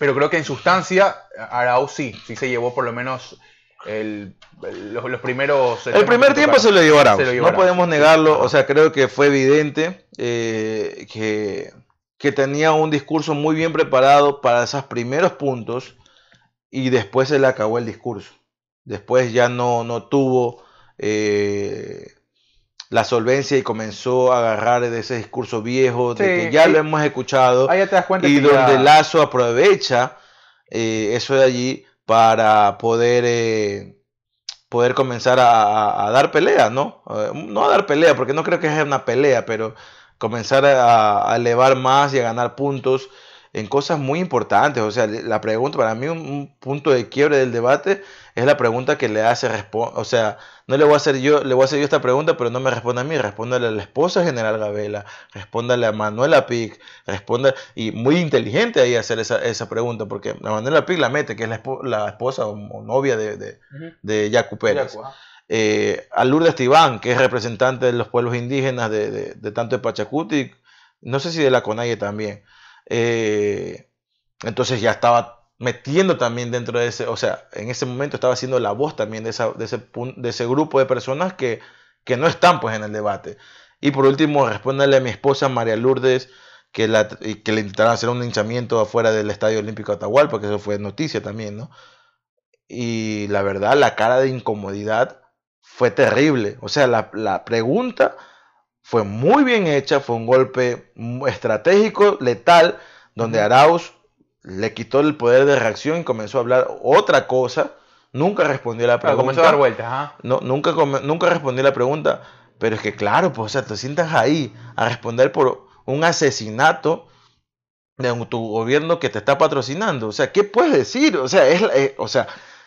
pero creo que en sustancia, Arauz sí, sí se llevó por lo menos el- el- los, los primeros... El primer tiempo se lo llevó lo llevó no podemos negarlo, o sea, creo que fue evidente eh, que, que tenía un discurso muy bien preparado para esos primeros puntos y después se le acabó el discurso. Después ya no, no tuvo eh, la solvencia y comenzó a agarrar de ese discurso viejo, de que ya sí. lo hemos escuchado Ahí ya te das cuenta y que donde ya- Lazo aprovecha eh, eso de allí para poder eh, poder comenzar a, a- a dar pelea, ¿no? Eh, no a dar pelea, porque no creo que sea una pelea, pero comenzar a, a elevar más y a ganar puntos en cosas muy importantes. O sea, la pregunta, para mí un, un punto de quiebre del debate es la pregunta que le hace, o sea, no le voy a hacer yo, le voy a hacer yo esta pregunta, pero no me responde a mí, respóndale a la esposa general Gabela, respóndale a Manuela Pic, responda, y muy inteligente ahí hacer esa, esa pregunta, porque la Manuela Pic la mete, que es la, espo- la esposa o, o novia de, de, de Yacu Pérez. Yacu. Eh, a Lourdes Tibán, que es representante de los pueblos indígenas de, de- de tanto de Pachacuti, no sé si de la Conalle también. Eh, entonces ya estaba metiendo también dentro de ese, o sea, en ese momento estaba siendo la voz también de, esa, de, ese, de ese grupo de personas que, que no están pues en el debate. Y por último, respóndale a mi esposa María Lourdes que, la, que le intentaron hacer un hinchamiento afuera del Estadio Olímpico de Atahualpa, porque eso fue noticia también, ¿no? Y la verdad, la cara de incomodidad fue terrible. O sea, la, la pregunta fue muy bien hecha, fue un golpe estratégico, letal, donde Arauz le quitó el poder de reacción y comenzó a hablar otra cosa. Nunca respondió a la pregunta. comenzó a dar vueltas, No, nunca, nunca respondió la pregunta. Pero es que claro, pues, o sea, te sientas ahí a responder por un asesinato de tu gobierno que te está patrocinando. O sea, ¿qué puedes decir? O sea, es, eh, o sea,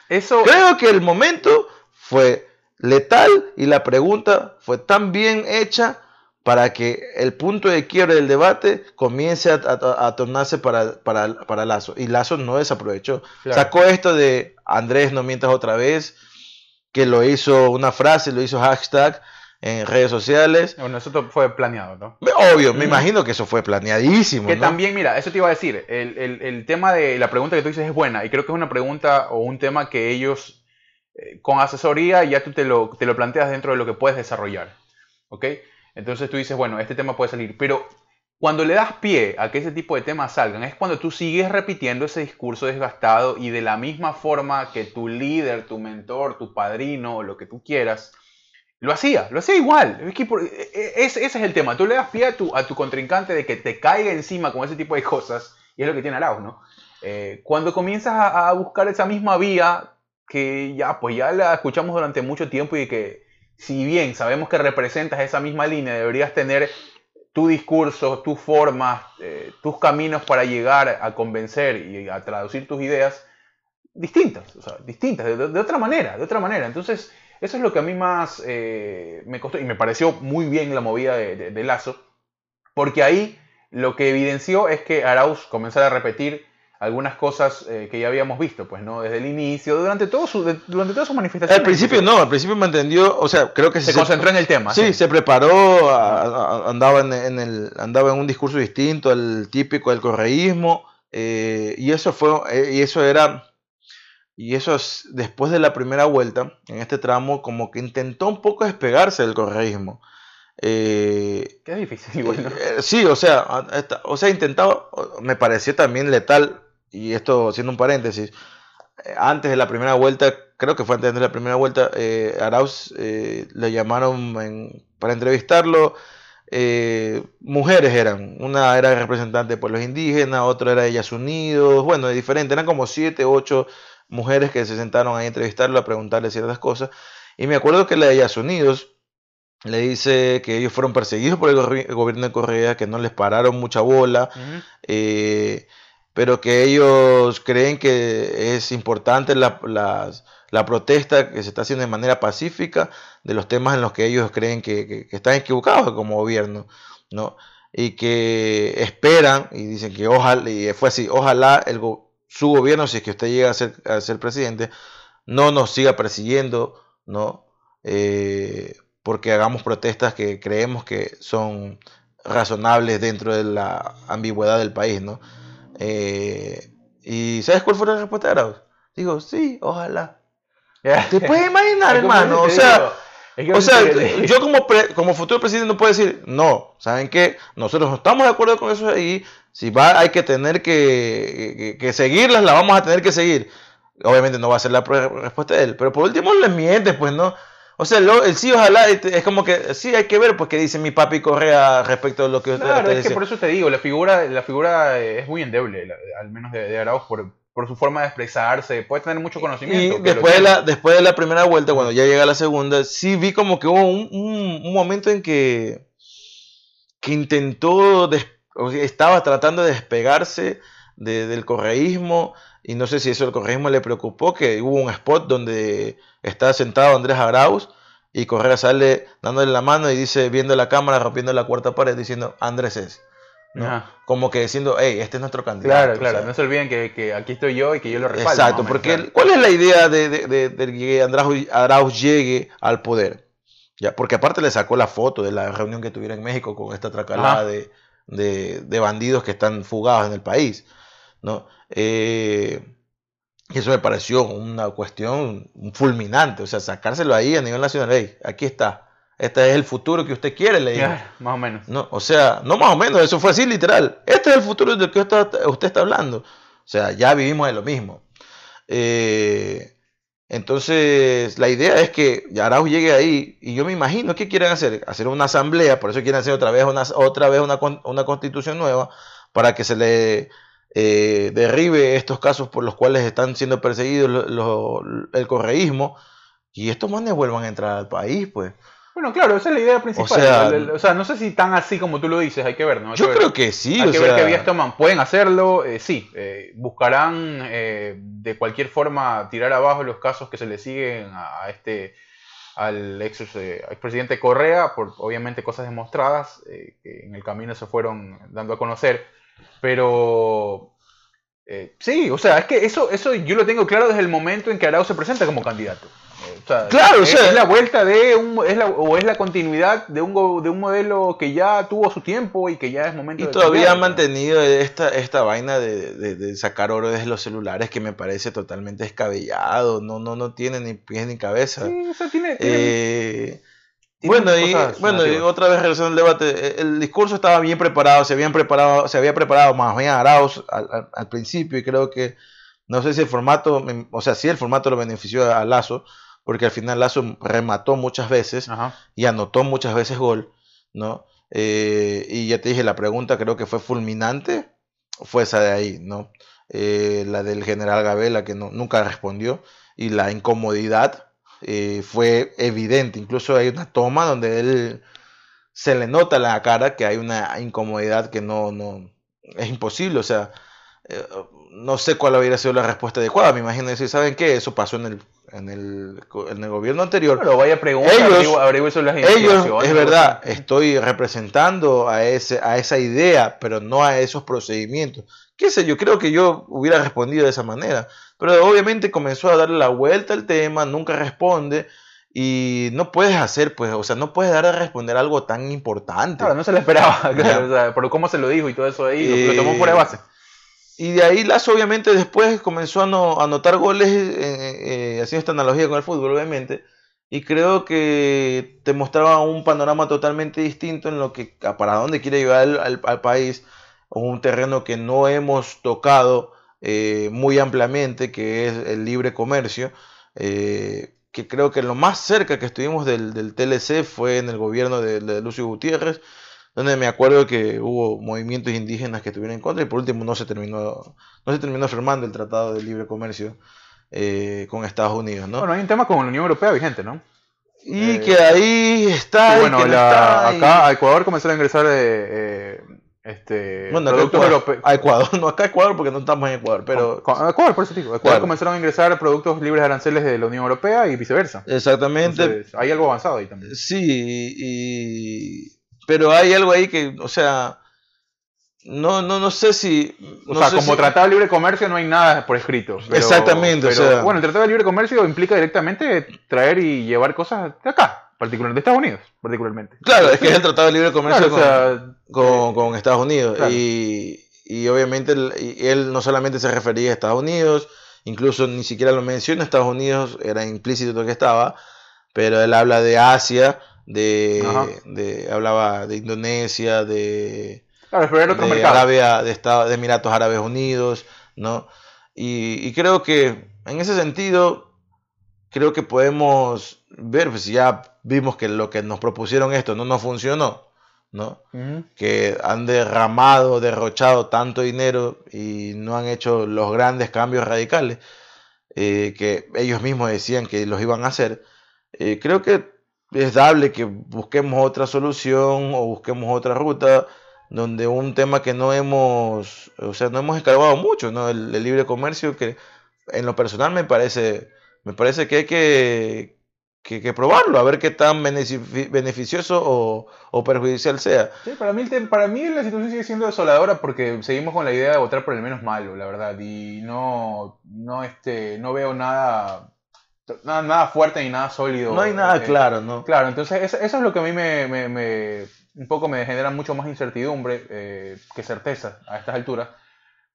eso creo que el momento fue letal y la pregunta fue tan bien hecha para que el punto de quiebre del debate comience a, tornarse para, para, Lazo. Y Lazo no desaprovechó. Sacó esto de Andrés, no mientas otra vez, que lo hizo una frase, lo hizo hashtag en redes sociales. Bueno, eso fue planeado, ¿no? Obvio, me imagino que eso fue planeadísimo. Que también, mira, eso te iba a decir, el, el, el, tema de la pregunta que tú dices es buena y creo que es una pregunta o un tema que ellos eh, con asesoría ya tú te lo, te lo planteas dentro de lo que puedes desarrollar, ¿ok? Entonces tú dices, bueno, este tema puede salir, pero cuando le das pie a que ese tipo de temas salgan, es cuando tú sigues repitiendo ese discurso desgastado y de la misma forma que tu líder, tu mentor, tu padrino o lo que tú quieras, lo hacía, lo hacía igual. Es e, e, ese, es el tema. Tú le das pie a tu, a contrincante de que te caiga encima con ese tipo de cosas, y es lo que tiene Arauz, ¿no? Eh, cuando comienzas a, buscar esa misma vía que ya, pues ya la escuchamos durante mucho tiempo y que si bien sabemos que representas esa misma línea, deberías tener tu discurso, tus formas, eh, tus caminos para llegar a convencer y a traducir tus ideas distintas, distintas, de, otra manera, de otra manera. Entonces, eso es lo que a mí más eh, me costó y me pareció muy bien la movida de, Lazo, porque ahí lo que evidenció es que Arauz comenzara a repetir algunas cosas eh, que ya habíamos visto, pues, ¿no? Desde el inicio, durante, todo su, durante todas sus manifestaciones. Al principio no, al principio me entendió, o sea, creo que se, concentró en el tema. Sí, se preparó, andaba, en, el, andaba en un discurso distinto al típico del correísmo, eh, y eso fue, y eso era y eso es, después de la primera vuelta, en este tramo, como que intentó un poco despegarse del correísmo. Eh, Qué difícil, bueno. Eh, sí, o sea, o sea, intentaba, me pareció también letal, y esto siendo un paréntesis, eh, antes de la primera vuelta, creo que fue antes de la primera vuelta, eh, Arauz le llamaron para entrevistarlo. mujeres eran, una era representante de pueblos indígenas, otra era Ellas Unidos, bueno, de diferente, eran como siete, ocho mujeres que se sentaron a entrevistarlo, a preguntarle ciertas cosas. Y me acuerdo que la de Estados Unidos le dice que ellos fueron perseguidos por el, gobierno de Correa, que no les pararon mucha bola, eh, pero que ellos creen que es importante la, protesta que se está haciendo de manera pacífica de los temas en los que ellos creen que, están equivocados como gobierno, ¿no? Y que esperan, y dicen que ojalá, y fue así, ojalá el, su gobierno, si es que usted llega a ser, a ser presidente, no nos siga persiguiendo, ¿no? Eh, porque hagamos protestas que creemos que son razonables dentro de la ambigüedad del país, ¿no? Eh, ¿Y sabes cuál fue la respuesta de Arauz? Digo, sí, ojalá. ¿Te puedes imaginar, hermano? O sea, o sea yo como, como futuro presidente no puedo decir, no, ¿saben qué? Nosotros no estamos de acuerdo con eso y si va, hay que tener que, que, seguirlas, la vamos a tener que seguir. Obviamente no va a ser la respuesta de él, pero por último le miente, pues no. O sea, el sí, ojalá, es como que sí hay que ver, porque dice mi papi Correa respecto a lo que usted Claro, es que por eso te digo, la figura, la figura es muy endeble, al menos de, de Arauz, por, por su forma de expresarse, puede tener mucho conocimiento. Y después de, la, después de la primera vuelta, cuando ya llega la segunda, sí vi como que hubo un, un, momento en que, que intentó estaba tratando de despegarse del correísmo y no sé si eso el correísmo le preocupó, que hubo un spot donde está sentado Andrés Arauz y Correa sale dándole la mano y dice, viendo la cámara, rompiendo la cuarta pared, diciendo, Andrés es. Como que diciendo, hey, este es nuestro candidato. Claro, claro, no se olviden que, aquí estoy yo y que yo lo respaldo. Exacto, porque ¿cuál es la idea de, de, que Andrés Arauz llegue al poder? Ya, porque aparte le sacó la foto de la reunión que tuvieron en México con esta tracalada de, de, bandidos que están fugados en el país. ¿No? Eh, Y eso me pareció una cuestión fulminante, o sea, sacárselo ahí a nivel nacional. Hey, aquí está. Este es el futuro que usted quiere, le digo. más o menos. No, o sea, no más o menos, eso fue así literal. Este es el futuro del que usted, usted está hablando. O sea, ya vivimos de lo mismo. Eh, entonces, la idea es que Arauz llegue ahí y yo me imagino que quieren hacer, hacer una asamblea, por eso quieren hacer otra vez una, otra vez una, una constitución nueva para que se le eh, derribe estos casos por los cuales están siendo perseguidos el correísmo y estos manes vuelvan a entrar al país, pues. Bueno, claro, esa es la idea principal. O sea, no sé si tan así como tú lo dices, hay que ver, ¿no? yo creo que sí. Hay que ver qué vías toman. Pueden hacerlo, eh, sí. Eh, buscarán de cualquier forma tirar abajo los casos que se le siguen a, este al ex, expresidente Correa, por obviamente cosas demostradas que en el camino se fueron dando a conocer. Pero eh, sí, o sea, es que eso, eso yo lo tengo claro desde el momento en que Arau se presenta como candidato. Eh, claro, es, la vuelta de un, es la, o es la continuidad de un, de un modelo que ya tuvo su tiempo y que ya es momento y todavía ha mantenido esta, esta vaina de, sacar oro desde los celulares que me parece totalmente descabellado, no, no, no tiene ni pies ni cabeza. Sí, o sea, tiene, eh, bueno, y, bueno y otra vez regresando al debate, e, el discurso estaba bien preparado, se habían preparado, se había preparado más bien Arauz al, al, principio y creo que no sé si el formato, o sea, sí el formato lo benefició a Lazo, porque al final Lazo remató muchas veces y anotó muchas veces gol, ¿no? Eh, y ya te dije, la pregunta creo que fue fulminante, fue esa de ahí, ¿no? Eh, la del general Gabela que no, nunca respondió y la incomodidad eh, fue evidente. Incluso hay una toma donde él se le nota en la cara que hay una incomodidad que no, no es imposible. O sea, eh, no sé cuál hubiera sido la respuesta adecuada. Me imagino decir, ¿saben qué? Eso pasó en el, en el, en el gobierno anterior. Pero vaya pregunta, ellos, ellos es verdad, estoy representando a, ese, a esa idea, pero no a esos procedimientos. ¿Qué sé yo? Creo que yo hubiera respondido de esa manera. Pero obviamente comenzó a darle la vuelta al tema, nunca responde. Y no puedes hacer, pues, o sea, no puedes dar a responder algo tan importante. Claro, no se le esperaba, o sea, por cómo se lo dijo y todo eso ahí, lo, tomó por de base. Y de ahí Lazo obviamente después comenzó a, anotar goles, eh, eh, haciendo esta analogía con el fútbol, obviamente. Y creo que te mostraba un panorama totalmente distinto en lo que, para dónde quiere llevar al, al país, un terreno que no hemos tocado eh, muy ampliamente, que es el libre comercio, eh, que creo que lo más cerca que estuvimos del, TLC fue en el gobierno de, Lucio Gutiérrez, donde me acuerdo que hubo movimientos indígenas que estuvieron en contra y por último no se terminó, no se terminó firmando el Tratado de Libre Comercio eh, con Estados Unidos. ¿no? Bueno, hay un tema con la Unión Europea vigente, ¿no? Y que ahí está. bueno, acá Ecuador comenzó a ingresar eh, este, bueno, productos A Ecuador, no acá Ecuador porque no estamos en Ecuador, pero... Ecuador, por eso digo. Ecuador comenzaron a ingresar productos libres de aranceles de la Unión Europea y viceversa. Exactamente. hay algo avanzado ahí también. Sí, y... pero hay algo ahí que, o sea, no, no, no sé si... o sea, como tratado de libre comercio no hay nada por escrito. Exactamente. Bueno, el tratado de libre comercio implica directamente traer y llevar cosas de acá particularmente de Estados Unidos, particularmente. Claro, es que es el Tratado de Libre Comercio con, Estados Unidos. Y, obviamente él, no solamente se refería a Estados Unidos, incluso ni siquiera lo menciona Estados Unidos, era implícito lo que estaba, pero él habla de Asia, de, hablaba de Indonesia, de, de Arabia, de, de Emiratos Árabes Unidos, ¿no? Y, y creo que en ese sentido, creo que podemos ver, pues ya vimos que lo que nos propusieron esto no nos funcionó, ¿no? Que han derramado, derrochado tanto dinero y no han hecho los grandes cambios radicales eh, que ellos mismos decían que los iban a hacer. Eh, creo que es dable que busquemos otra solución o busquemos otra ruta donde un tema que no hemos, o sea, no hemos escarbado mucho, ¿no? El, el libre comercio que en lo personal me parece, me parece que hay que, que, probarlo, a ver qué tan beneficioso o, perjudicial sea. Sí, para mí, para mí la situación sigue siendo desoladora porque seguimos con la idea de votar por el menos malo, la verdad, y no, no, este, no veo nada, nada, fuerte ni nada sólido. No hay nada eh, claro, ¿no? Claro, entonces eso, es lo que a mí me, me, un poco me genera mucho más incertidumbre eh, que certeza a estas alturas.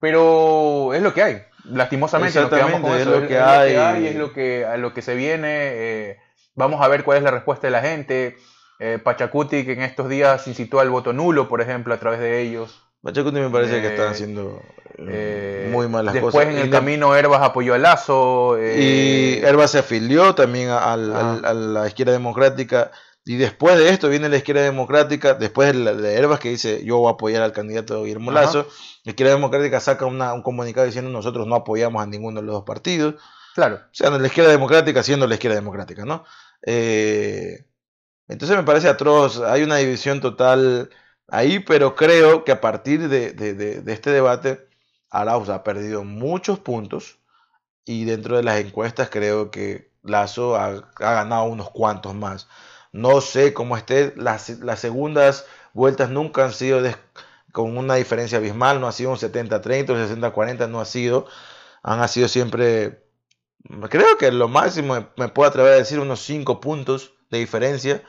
Pero es lo que hay. Lastimosamente nos quedamos con eso. es lo que hay. y es lo que, a lo que se viene. eh, vamos a ver cuál es la respuesta de la gente. Eh, Pachacuti, que en estos días incitó al voto nulo, por ejemplo, a través de ellos. Pachacuti me parece que Eh, están haciendo eh, Eh, muy malas después cosas. en Y el no- camino Herbas apoyó a Lazo. eh, Y Herba se afilió también al- Ah. al- a la izquierda democrática. Y después de esto viene la izquierda democrática, después de, la- de Herbas que dice yo voy a apoyar al candidato Guillermo Ajá. Lazo. La izquierda democrática saca una- un comunicado diciendo nosotros no apoyamos a ninguno de los dos partidos. Claro. O sea, la izquierda democrática siendo la izquierda democrática, ¿no? Eh, entonces me parece atroz, hay una división total ahí, pero creo que a partir de, de- de- de este debate, Arauz ha perdido muchos puntos y dentro de las encuestas creo que Lazo ha, ha ganado unos cuantos más. No sé cómo esté, las, las segundas vueltas nunca han sido con una diferencia abismal, no ha sido un 70-30, un 60-40, no ha sido, han ha sido siempre Creo que lo máximo me- me puedo atrever a decir unos 5 puntos de diferencia.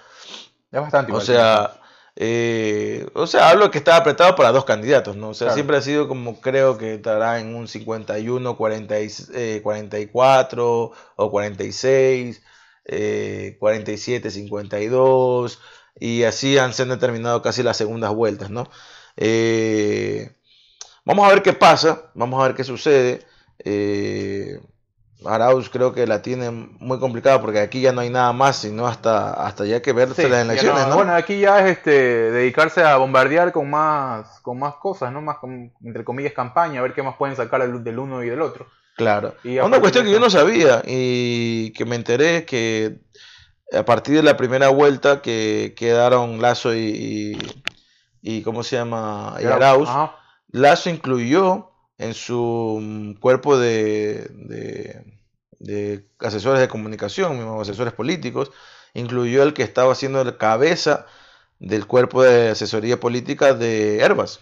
Es bastante. O sea, eh, o sea, hablo que está apretado para dos candidatos, ¿no? O sea, Claro. siempre ha sido como creo que estará en un 51, 40 y- eh, 44 o 46, eh, 47, 52 y así han se han determinado casi las segundas vueltas, ¿no? Eh, vamos a ver qué pasa, vamos a ver qué sucede. Eh, Arauz creo que la tiene muy complicada porque aquí ya no hay nada más, sino hasta, hasta ya que verse Sí, las elecciones, no- ¿no? Bueno, aquí ya es este, dedicarse a bombardear con más, con más cosas, ¿no? Más, con, entre comillas, campaña, a ver qué más pueden sacar del, del uno y del otro. Claro. Y Una cuestión que yo no sabía y que me enteré que a partir de la primera vuelta que quedaron Lazo y, y, y ¿cómo se llama? Y Arauz, Ajá. Lazo incluyó en su mm, cuerpo de, de- de asesores de comunicación, asesores políticos, incluyó el que estaba haciendo la cabeza del cuerpo de asesoría política de Herbas.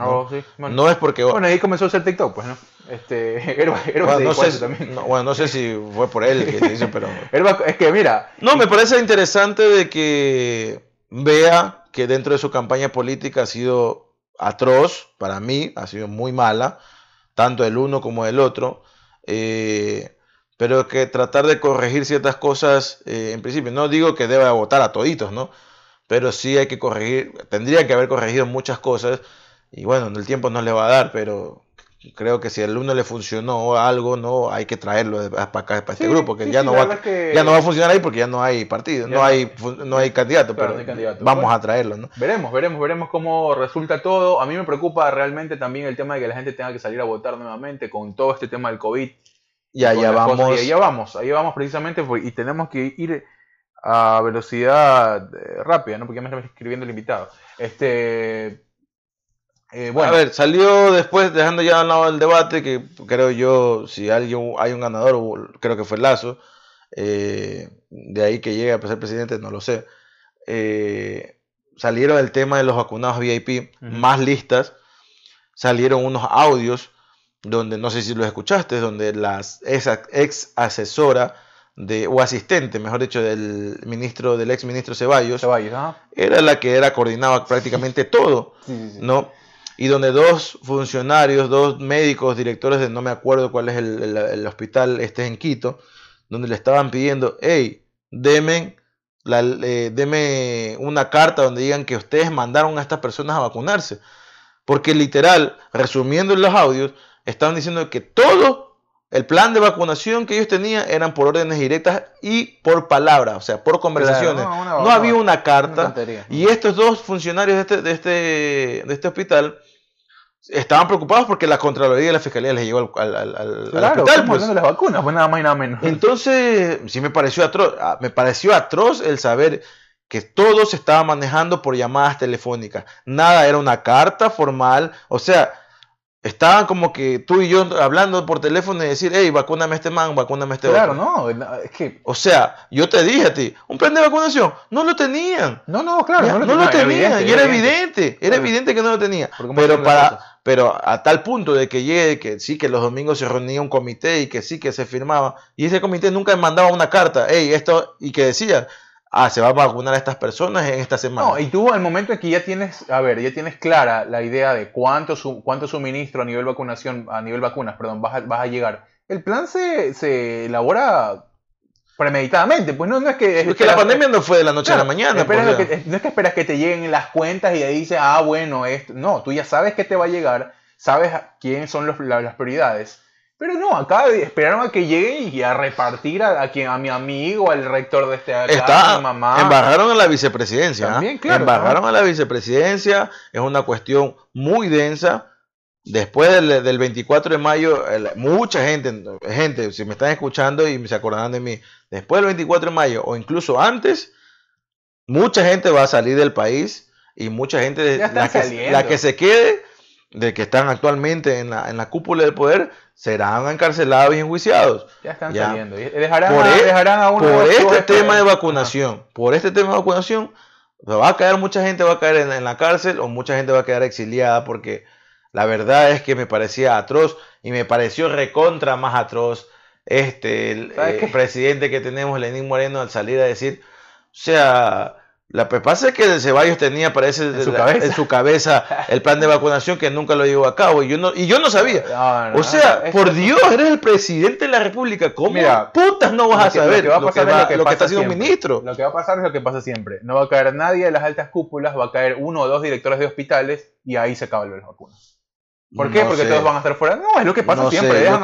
Oh, sí. Bueno. No es porque... Bueno, ahí comenzó a hacer TikTok, pues, ¿no? Este, Herba, Herba Bueno, se no, sé, si- también. no, bueno, no sé si fue por él que hizo, pero... Herba- es que mira, No, me parece interesante de que vea que dentro de su campaña política ha sido atroz, para mí, ha sido muy mala, tanto el uno como el otro, eh, pero que tratar de corregir ciertas cosas, eh, en principio, no digo que deba votar a toditos, ¿no? Pero sí hay que corregir, tendría que haber corregido muchas cosas, y bueno, el tiempo no le va a dar, pero creo que si al uno le funcionó algo, no hay que traerlo para acá, para este Sí, grupo, que sí, ya sí, no va, que- ya no va a funcionar ahí porque ya no hay partido, Ya no hay no hay candidato, Claro, pero no hay candidato. vamos Bueno. a traerlo, ¿no? veremos, veremos, veremos cómo resulta todo. A mí me preocupa realmente también el tema de que la gente tenga que salir a votar nuevamente con todo este tema del COVID. Y allá con las cosas. vamos. Y allá vamos, allá vamos precisamente pues, y tenemos que ir a velocidad eh, rápida, ¿no? Porque ya me está escribiendo el invitado. Este, eh, bueno, A ver, salió después, dejando ya al lado el debate, que creo yo, si alguien hay un ganador, creo que fue Lazo, eh, de ahí que llegue a ser presidente, no lo sé. Eh, salieron el tema de los vacunados VIP, más listas, salieron unos audios donde, no sé si los escuchaste, donde las esa ex asesora de, o asistente, mejor dicho, del ministro, del ex ministro Ceballos, Ceballos, ajá. era la que era coordinaba prácticamente todo. Sí, sí, sí. ¿no? Y donde dos funcionarios, dos médicos, directores de no me acuerdo cuál es el, el- el hospital, este en Quito, donde le estaban pidiendo, hey, deme, la, eh, deme una carta donde digan que ustedes mandaron a estas personas a vacunarse. Porque literal, resumiendo en los audios, estaban diciendo que todo el plan de vacunación que ellos tenían eran por órdenes directas y por palabra, o sea, por conversaciones. Claro, no, una- no una- había una carta. Y estos dos funcionarios de este, de este, de este hospital estaban preocupados porque la Contraloría y la Fiscalía les llegó al, al- al- hospital. pues. las vacunas, pues nada más y nada menos. Entonces, sí me pareció atroz, ah, me pareció atroz el saber que todo se estaba manejando por llamadas telefónicas. Nada era una carta formal, o sea, estaban como que tú y yo hablando por teléfono y decir, hey, vacúname a este man, vacúname a este claro, otro. no, es que... O sea, yo te dije a ti, un plan de vacunación, no lo tenían. No, no, claro, Ya, no lo, lo no, era tenía, evidente, y era evidente, era Claro. evidente que no lo tenía. Porque cómo Pero para, pero a tal punto de que llegue, que sí, que los domingos se reunía un comité y que sí, que se firmaba, y ese comité nunca mandaba una carta, hey, esto, y que decía, ah, se va a vacunar a estas personas en esta semana. No, y tú al momento en que ya tienes, a ver, ya tienes clara la idea de cuánto, su, cuánto suministro a nivel vacunación, a nivel vacunas, perdón, vas a, vas a llegar. El plan se, se elabora premeditadamente, pues no, no es que... Es que la pandemia no fue de la noche a la mañana. Pues, no es que esperas que te lleguen las cuentas y ahí dices, ah, bueno, esto. No, tú ya sabes que te va a llegar, sabes quiénes son los, las prioridades pero no, acá esperaron a que lleguen y a repartir a, quien, a mi amigo, al rector de este Está, a mi mamá. Embarraron a la vicepresidencia. ¿ah? También, claro, embarraron a la vicepresidencia. Es una cuestión muy densa. Después del, 24 de mayo, mucha gente, gente, si me están escuchando y se acordarán de mí, después del 24 de mayo o incluso antes, mucha gente va a salir del país y mucha gente, la que, la que se quede, de que están actualmente en la, en la cúpula del poder, serán encarcelados y enjuiciados. Ya están saliendo. Dejarán, por, a, e- por este tema de vacunación, por este tema de vacunación, va a caer mucha gente, va a caer en, la cárcel o mucha gente va a quedar exiliada porque la verdad es que me parecía atroz y me pareció recontra más atroz este el, eh, presidente que tenemos, Lenín Moreno, al salir a decir, o sea, la que pasa es que Ceballos tenía, parece, en su, cabeza. el plan de vacunación que nunca lo llevó a cabo y yo no, y yo no sabía. o sea, por Dios, eres el presidente de la República. ¿Cómo putas no vas a saber lo que, lo que, está haciendo un ministro? Lo que va a pasar es lo que pasa siempre. No va a caer nadie de las altas cúpulas, va a caer uno o dos directores de hospitales y ahí se acaban las vacunas. ¿Por qué? Porque todos van a estar fuera. No, es lo que pasa siempre. dejan,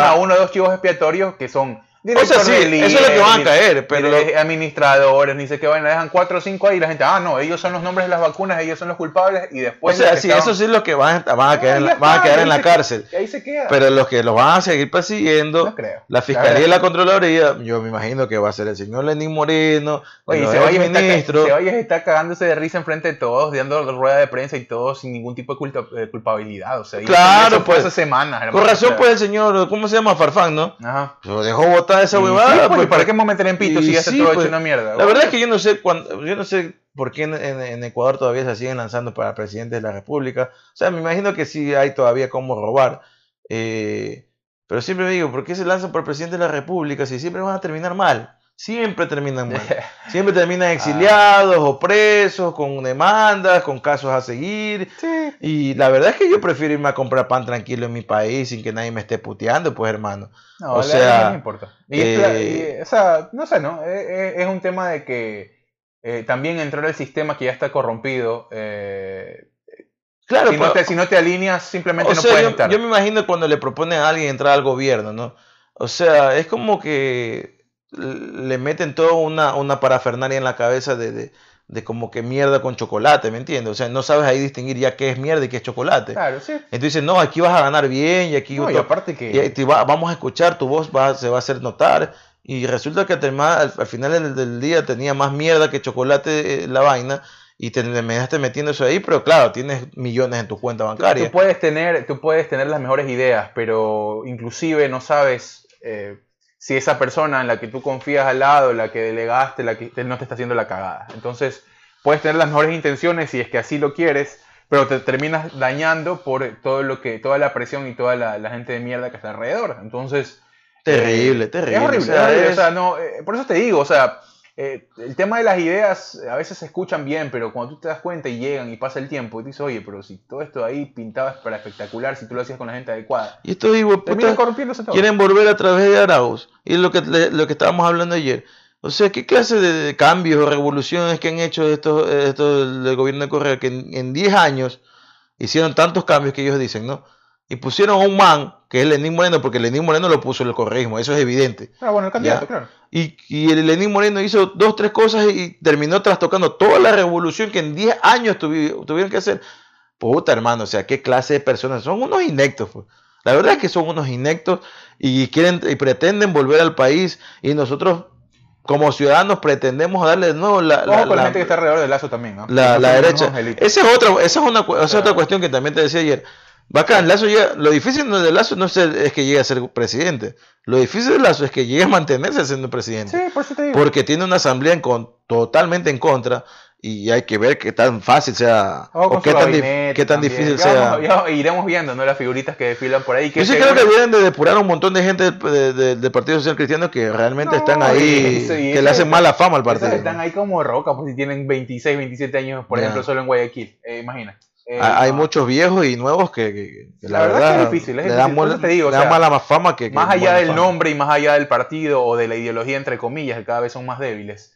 a, uno o dos chivos expiatorios que son o sea, sí, eso es lo que van a caer, pero... Administradores, ni sé qué vaina, dejan cuatro o cinco ahí y la gente, ah, no, ellos son los nombres de las vacunas, ellos son los culpables y después... O sea, sí, eso sí es lo que van, van a quedar, en, van a quedar en la cárcel. ahí se queda. Pero los que los van a seguir persiguiendo, no creo. la Fiscalía y la Contraloría, yo me imagino que va a ser el señor Lenín Moreno, Oye, Ceballos ministro. Está, está cagándose de risa enfrente de todos, dando rueda de prensa y todo sin ningún tipo de culpabilidad, o sea... Claro, pues... Hace semanas, hermano, Con razón, pues el señor, ¿cómo se llama? Farfán, ¿no? Ajá. Lo dejó botar esa huevada, pues, ¿para qué a meter en pito si ya está todo hecho pues, una mierda? La verdad es que yo no sé yo no sé por qué en, Ecuador todavía se siguen lanzando para presidente de la República. O sea, me imagino que sí hay todavía cómo robar. Eh, pero siempre me digo, ¿por qué se lanzan por presidente de la República si siempre van a terminar mal? Siempre terminan mal. Siempre terminan ah. exiliados o presos, con demandas, con casos a seguir. Y la verdad es que yo prefiero irme a comprar pan tranquilo en mi país sin que nadie me esté puteando, pues hermano. No, o sea, no importa. Eh, o sea, no sé, ¿no? Eh, eh, es, un tema de que también entrar al sistema que ya está corrompido. claro, si, no te, si no te alineas, simplemente no puedes yo, Yo me imagino cuando le propone a alguien entrar al gobierno, ¿no? O sea, es como que le meten toda una, una parafernalia en la cabeza de, de, como que mierda con chocolate, ¿me entiendes? O sea, no sabes ahí distinguir ya qué es mierda y qué es chocolate. Claro, sí. Entonces, no, aquí vas a ganar bien y aquí... No, y aparte que... vamos a escuchar, tu voz va, se va a hacer notar. Y resulta que al, al final del, día tenía más mierda que chocolate eh, la vaina y te me dejaste metiendo eso ahí, pero claro, tienes millones en tu cuenta bancaria. Tú, puedes, tener, tú puedes tener las mejores ideas, pero inclusive no sabes... Eh, si esa persona en la que tú confías al lado, la que delegaste, la que no te está haciendo la cagada. Entonces, puedes tener las mejores intenciones si es que así lo quieres, pero te terminas dañando por todo lo que, toda la presión y toda la, gente de mierda que está alrededor. Entonces. Terrible, terrible. Es horrible, o sea, no, eh, por eso te digo, o sea, eh, el tema de las ideas a veces se escuchan bien, pero cuando tú te das cuenta y llegan y pasa el tiempo y dices, oye, pero si todo esto ahí pintaba para espectacular, si tú lo hacías con la gente adecuada. Y esto digo, corrompiéndose todo. Quieren volver a través de Arauz. Y es lo que, lo que estábamos hablando ayer. O sea, ¿qué clase de cambios o revoluciones que han hecho estos, estos del gobierno de Correa que en 10 años hicieron tantos cambios que ellos dicen, ¿no? Y pusieron a un man, que es Lenín Moreno, porque Lenín Moreno lo puso el correísmo, eso es evidente. Ah, bueno, el candidato, claro. Y, y el Lenín Moreno hizo dos, tres cosas y terminó trastocando toda la revolución que en 10 años tuvieron que hacer. Puta, hermano, o sea, qué clase de personas. Son unos inectos, pues. La verdad es que son unos inectos y quieren y pretenden volver al país y nosotros como ciudadanos pretendemos darle de nuevo la, la, la gente que está alrededor del lazo también, ¿no? La, derecha. Esa es otra, esa es una, esa es otra cuestión que también te decía ayer Bacán, Lazo llega, lo difícil de Lazo no es que llegue a ser presidente. Lo difícil de Lazo es que llegue a mantenerse siendo presidente. Sí, por eso te digo. Porque tiene una asamblea en con, totalmente en contra y hay que ver qué tan fácil sea con o qué tan, qué tan también. difícil Ya sea. ya iremos viendo, ¿no? Las figuritas que desfilan por ahí. Que Yo sí creo que deben de depurar a un montón de gente del, de- de- Partido Social Cristiano que realmente No, están ahí, eso- que le hacen mala fama al partido. están ahí como roca, pues si tienen 26, 27 años, por ejemplo, solo en Guayaquil. Eh, imagina. Eh, Ha- Hay no. muchos viejos y nuevos que, que- que La verdad es que es difícil, es le difícil, dan, eso te digo, o le dan sea, mala fama que, que más allá del fama. nombre y más allá del partido o de la ideología, entre comillas, que cada vez son más débiles,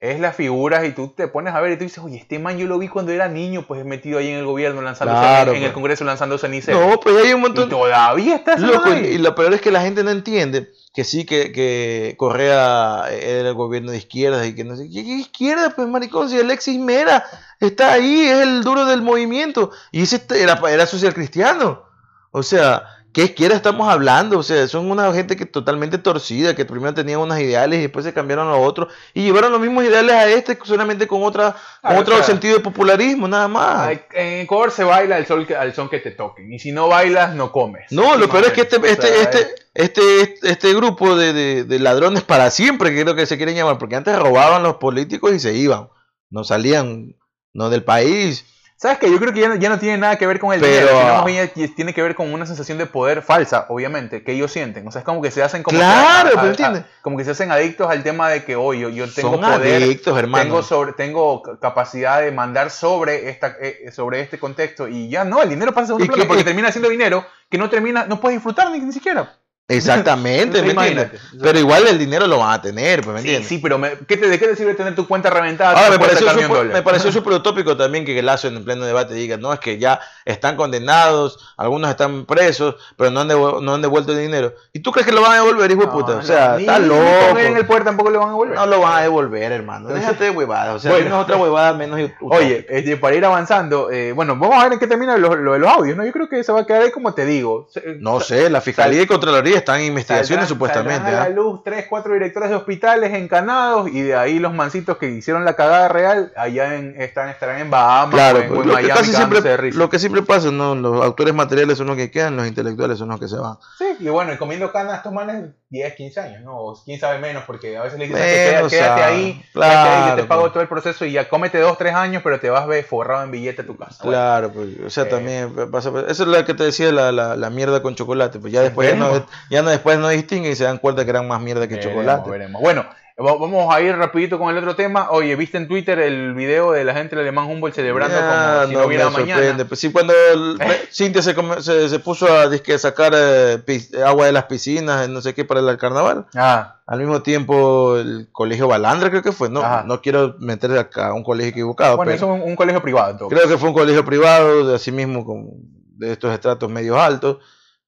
es las figuras y tú te pones a ver y tú dices, oye, este man yo lo vi cuando era niño, pues metido ahí en el gobierno, lanzando Claro, en el pues. Congreso lanzando ceniceros. No, pues hay un y montón. todavía está y, y lo peor es que la gente no entiende que sí, que, que Correa era el gobierno de izquierda y que no sé qué ¿qué izquierda, pues maricón, si Alexis Mera está ahí, es el duro del movimiento y ese era, era social cristiano. O sea, ¿qué izquierda estamos hablando? O sea, son una gente que totalmente torcida, que primero tenían unos ideales y después se cambiaron a otros y llevaron los mismos ideales a este solamente con otra con otro o sea, sentido de popularismo, nada más. En Ecuador se baila al, sol que- al son que te toquen. Y si no bailas, no comes. No, lo peor es que este, O sea, este, este, es- este, este, grupo de, de- de ladrones para siempre, que creo que se quieren llamar, porque antes robaban los políticos y se iban, no salían, no del país. ¿Sabes qué? Yo creo que ya no, ya no tiene nada que ver con el Pero- dinero, sino más bien ya tiene que ver con una sensación de poder falsa, obviamente, que ellos sienten. O sea, es como que se hacen como Claro, que, pero como que se hacen adictos al tema de que hoy yo, yo tengo Son poder, adictos, hermano. tengo sobre, tengo ca- capacidad de mandar sobre esta, eh, sobre este contexto y ya no, el dinero pasa a segundo ¿Y plano porque y- termina siendo dinero que no termina, no puedes disfrutar ni, ni siquiera. Exactamente, ¿me entiendes? Pero igual el dinero lo van a tener, pues, ¿me entiendes? sí, pero me- ¿qué te, ¿de qué te sirve tener tu cuenta reventada? Ahora, me pareció, dólar? me pareció súper utópico también que Lazo en pleno debate diga, no, es que ya están condenados, algunos están presos, pero no han, devu- no han devuelto el dinero. ¿Y tú crees que lo van a devolver, hijo de puta? no, o sea, está loco. en el poder tampoco le van a volver. No lo van a devolver, hermano. Déjate de huevadas. O sea, Bueno. otra huevada menos. Oye, este, para ir avanzando, eh, bueno, vamos a ver en qué termina lo, lo de los audios, ¿no? Yo creo que se va a quedar ahí como te digo. No sé, la Fiscalía y Contraloría están en investigaciones saldrán- supuestamente. saldrán a ¿ah? la luz tres, cuatro directores de hospitales encanados y de ahí los mancitos que hicieron la cagada real allá en, están, estarán en Bahamas Claro, o en, pues, o en lo, que Miami casi de siempre, risa. lo que siempre pasa, ¿no? los autores materiales son los que quedan, los intelectuales son los que se van. Sí, y bueno, y comiendo canas estos manes 10, 15 años, ¿no? O quién sabe menos, porque a veces le dicen quédate, quédate ah, ahí, claro, quédate ahí, que te pago pues. todo el proceso y ya cómete 2, 3 años, pero te vas a ver forrado en billete a tu casa. Bueno, Claro, pues, o sea, Eh. también pasa. Eso es lo que te decía la, la, la mierda con chocolate. Pues ya después ya no, ya no después no distinguen y se dan cuenta que eran más mierda que veremos, chocolate. veremos. Bueno, vamos a ir rapidito con el otro tema. Oye, ¿viste en Twitter el video de la gente del Alemán Humboldt celebrando Ya, como si no, hubiera me mañana? Pues sí, cuando el- Cintia se, se, se puso a sacar eh, pis- agua de las piscinas, eh, no sé qué, para el carnaval. Ah, Al mismo tiempo, el colegio Balandra creo que fue. No, Ajá. no quiero meter acá a un colegio equivocado, bueno, pero eso es un, un colegio privado. creo que fue un colegio privado, de así mismo, con, de estos estratos medios altos.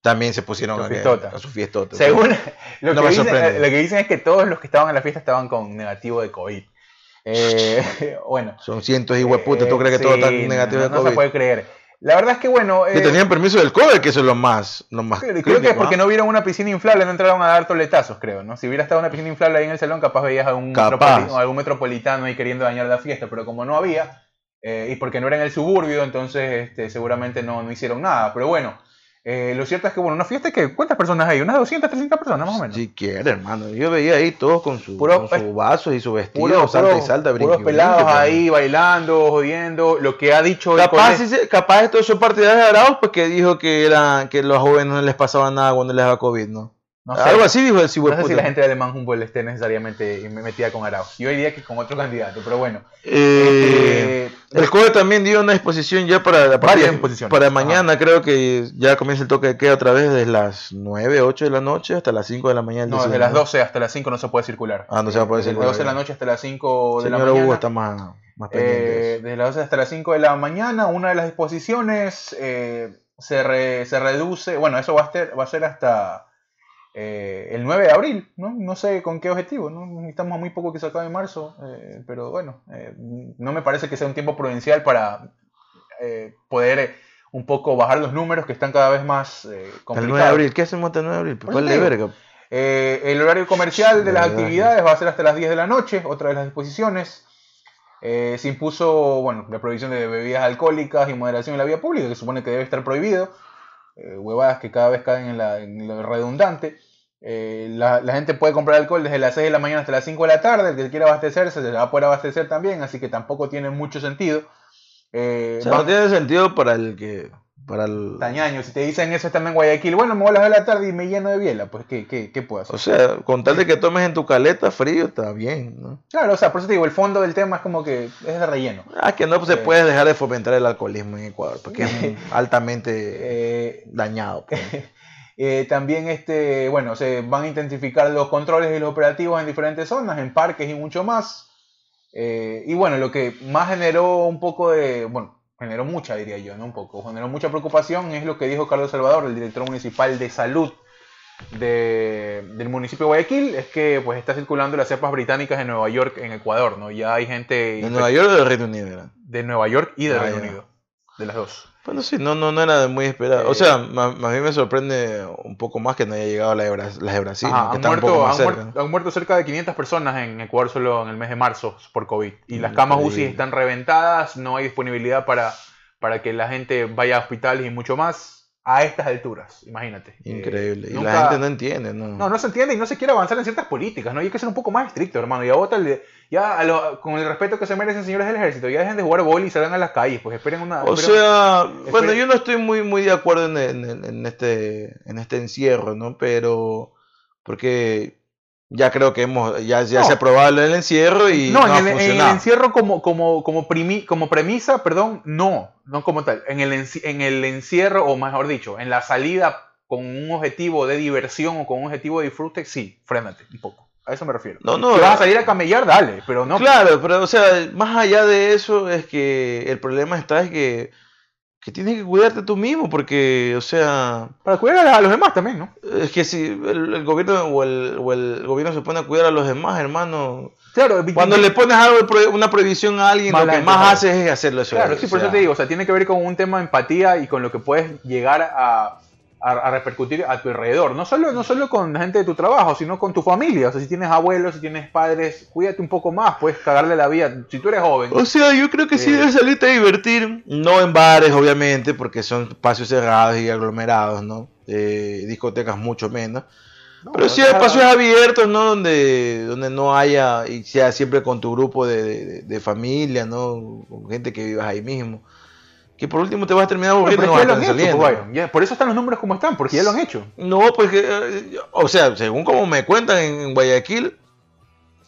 También se pusieron a, a su fiestota. Según lo, No que me dicen, lo que dicen es que todos los que estaban en la fiesta estaban con negativo de COVID. Eh, bueno. Son cientos y hueputas, ¿tú eh, crees que todo sí, está negativo no, de no se COVID? puede creer. La verdad es que bueno. Que eh, tenían permiso del COVID, que eso es lo más, lo más Creo que es crítico, porque ¿ah? no vieron una piscina inflable, no entraron a dar toletazos, creo, ¿no? Si hubiera estado una piscina inflable ahí en el salón, capaz veías a un, Capaz. metropoli- algún metropolitano ahí queriendo dañar la fiesta, pero como no había, eh, y porque no era en el suburbio, entonces este, seguramente no, no hicieron nada. Pero bueno, eh, lo cierto es que, bueno, una fiesta que, ¿cuántas personas hay? Unas 200, 300 personas más o menos. Si quiere, hermano. Yo veía ahí todos con su, Puro- con su vaso y su vestido, Puro- salta y salta, puros brinqui, pelados brinqui, pero- ahí bailando, jodiendo, lo que ha dicho Capaz, se- capaz estos son partidarios de Arauz, pues que dijo que era, que los jóvenes no les pasaba nada cuando les daba COVID, ¿no? No sé, Algo así dijo el No sé si la gente de Alemán Humboldt esté necesariamente metida con Arauz. Yo diría que con otro candidato, pero bueno. Eh, Este, el COE también dio una exposición ya para, a partir Varias de- exposiciones. para Ajá. mañana, creo que ya comienza el toque de queda otra vez desde las 9, 8 de la noche hasta las 5 de la mañana. No, desde las 12 hasta las 5 no se puede circular. Ah, no se va a poder Desde circular, las 12 de la noche hasta las 5 de la Señor mañana. Hugo está más, más pendiente. de Eh, desde las 12 hasta las 5 de la mañana, una de las disposiciones eh, se, re- se reduce, bueno, eso va a ser, va a ser hasta eh, el 9 de abril, ¿no? No sé con qué objetivo, ¿no? Estamos a muy poco que se acabe marzo, eh, pero bueno, eh, no me parece que sea un tiempo prudencial para eh, poder eh, un poco bajar los números que están cada vez más eh, Hasta el complicados. 9 de abril, ¿qué hacemos hasta el 9 de abril? ¿Cuál de verga? Eh, el horario comercial de las verdad, actividades va a ser hasta las 10 de la noche, otra de las disposiciones. Eh, se impuso, bueno, la prohibición de bebidas alcohólicas y moderación en la vía pública, que supone que debe estar prohibido. Eh, huevadas que cada vez caen en, la, en lo redundante. Eh, la, la, gente puede comprar alcohol desde las 6 de la mañana hasta las 5 de la tarde. El que quiera abastecerse se va a poder abastecer también, así que tampoco tiene mucho sentido. Eh, o sea, no tiene sentido para el que para el... Tañaño, si te dicen eso estando en Guayaquil, bueno, me voy a las de la tarde y me lleno de biela, pues ¿qué, qué, qué puedo hacer? O sea, con tal de que tomes en tu caleta frío, está bien, ¿no? Claro, o sea, por eso te digo, el fondo del tema es como que es de relleno. Ah, que no pues, se eh, puede dejar de fomentar el alcoholismo en Ecuador, porque es altamente eh, dañado. Pues. Eh, también, este, bueno, se van a intensificar los controles y los operativos en diferentes zonas, en parques y mucho más. y bueno, lo que más generó un poco de, bueno, generó mucha, diría yo, no un poco, generó mucha preocupación, es lo que dijo Carlos Salvador, el director municipal de salud del municipio de Guayaquil, es que pues está circulando las cepas británicas en Nueva York, en Ecuador, ¿no? Ya hay gente... ¿De Nueva York o del Reino Unido? De Nueva York y del ah, Reino Unido, de las dos. Bueno, sí, no, no, no era muy esperado. o sea, más, bien me sorprende un poco más que no haya llegado la de, Brasil. han, muerto, han, muerto, cerca de 500 personas en Ecuador solo en el mes de marzo por COVID. Y las camas UCI están reventadas, no hay disponibilidad para, para que la gente vaya a hospitales y mucho más a estas alturas, imagínate. Increíble. y la gente no entiende, ¿no? No, no se entiende y no se quiere avanzar en ciertas políticas, ¿no? Y hay que ser un poco más estricto, hermano. Ya vota ya con el respeto que se merecen señores del ejército, ya dejen de jugar boli y salgan a las calles, pues esperen una... O sea, bueno, yo no estoy muy, muy de acuerdo en, en, este, en este encierro, ¿no? Pero, porque ya creo que hemos ya, ya se ha probado el encierro y no, en, el, en, el, encierro como como como, como premisa perdón no no como tal. En el en el encierro o mejor dicho en la salida con un objetivo de diversión o con un objetivo de disfrute sí frénate un poco. A eso me refiero. No no si vas a salir a camellar dale pero no. Claro pero o sea más allá de eso es que el problema está es que que tienes que cuidarte tú mismo, porque, o sea... Para cuidar a los demás también, ¿no? Es que si el, gobierno o el, o el, gobierno se pone a cuidar a los demás, hermano... Claro, cuando le pones algo, una prohibición a alguien, lo que más haces es hacerlo eso. Claro, sí, por eso te digo, o sea, tiene que ver con un tema de empatía y con lo que puedes llegar a, a, repercutir a tu alrededor. No solo, no solo con gente de tu trabajo, sino con tu familia. O sea, si tienes abuelos, si tienes padres, cuídate un poco más, puedes cagarle la vida. Si tú eres joven. O sea, yo creo que sí eh, debes salirte a divertir. No en bares, obviamente, porque son espacios cerrados y aglomerados, ¿no? Eh, discotecas mucho menos. Pero sí espacios abiertos, ¿no? Donde, donde no haya, y sea siempre con tu grupo de, de familia, ¿no? Con gente que vivas ahí mismo que por último te vas a terminar aburriendo no, no saliendo. Pues, por eso están los números como están, porque ya lo han hecho. No, pues eh, o sea, según como me cuentan en, Guayaquil,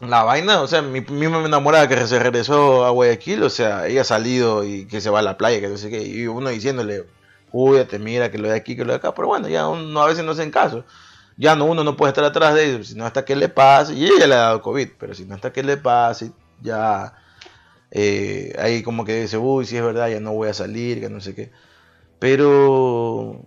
la vaina, o sea, mi misma enamorada que se regresó a Guayaquil, o sea, ella ha salido y que se va a la playa, que no sé qué, y uno diciéndole, cuídate, mira, que lo de aquí, que lo de acá, pero bueno, ya uno a veces no hacen caso. Ya no, uno no puede estar atrás de ellos, sino hasta que le pase, y ella le ha dado COVID, pero si no hasta que le pase, ya eh, ahí como que dice, uy, si es verdad, ya no voy a salir, que no sé qué. Pero,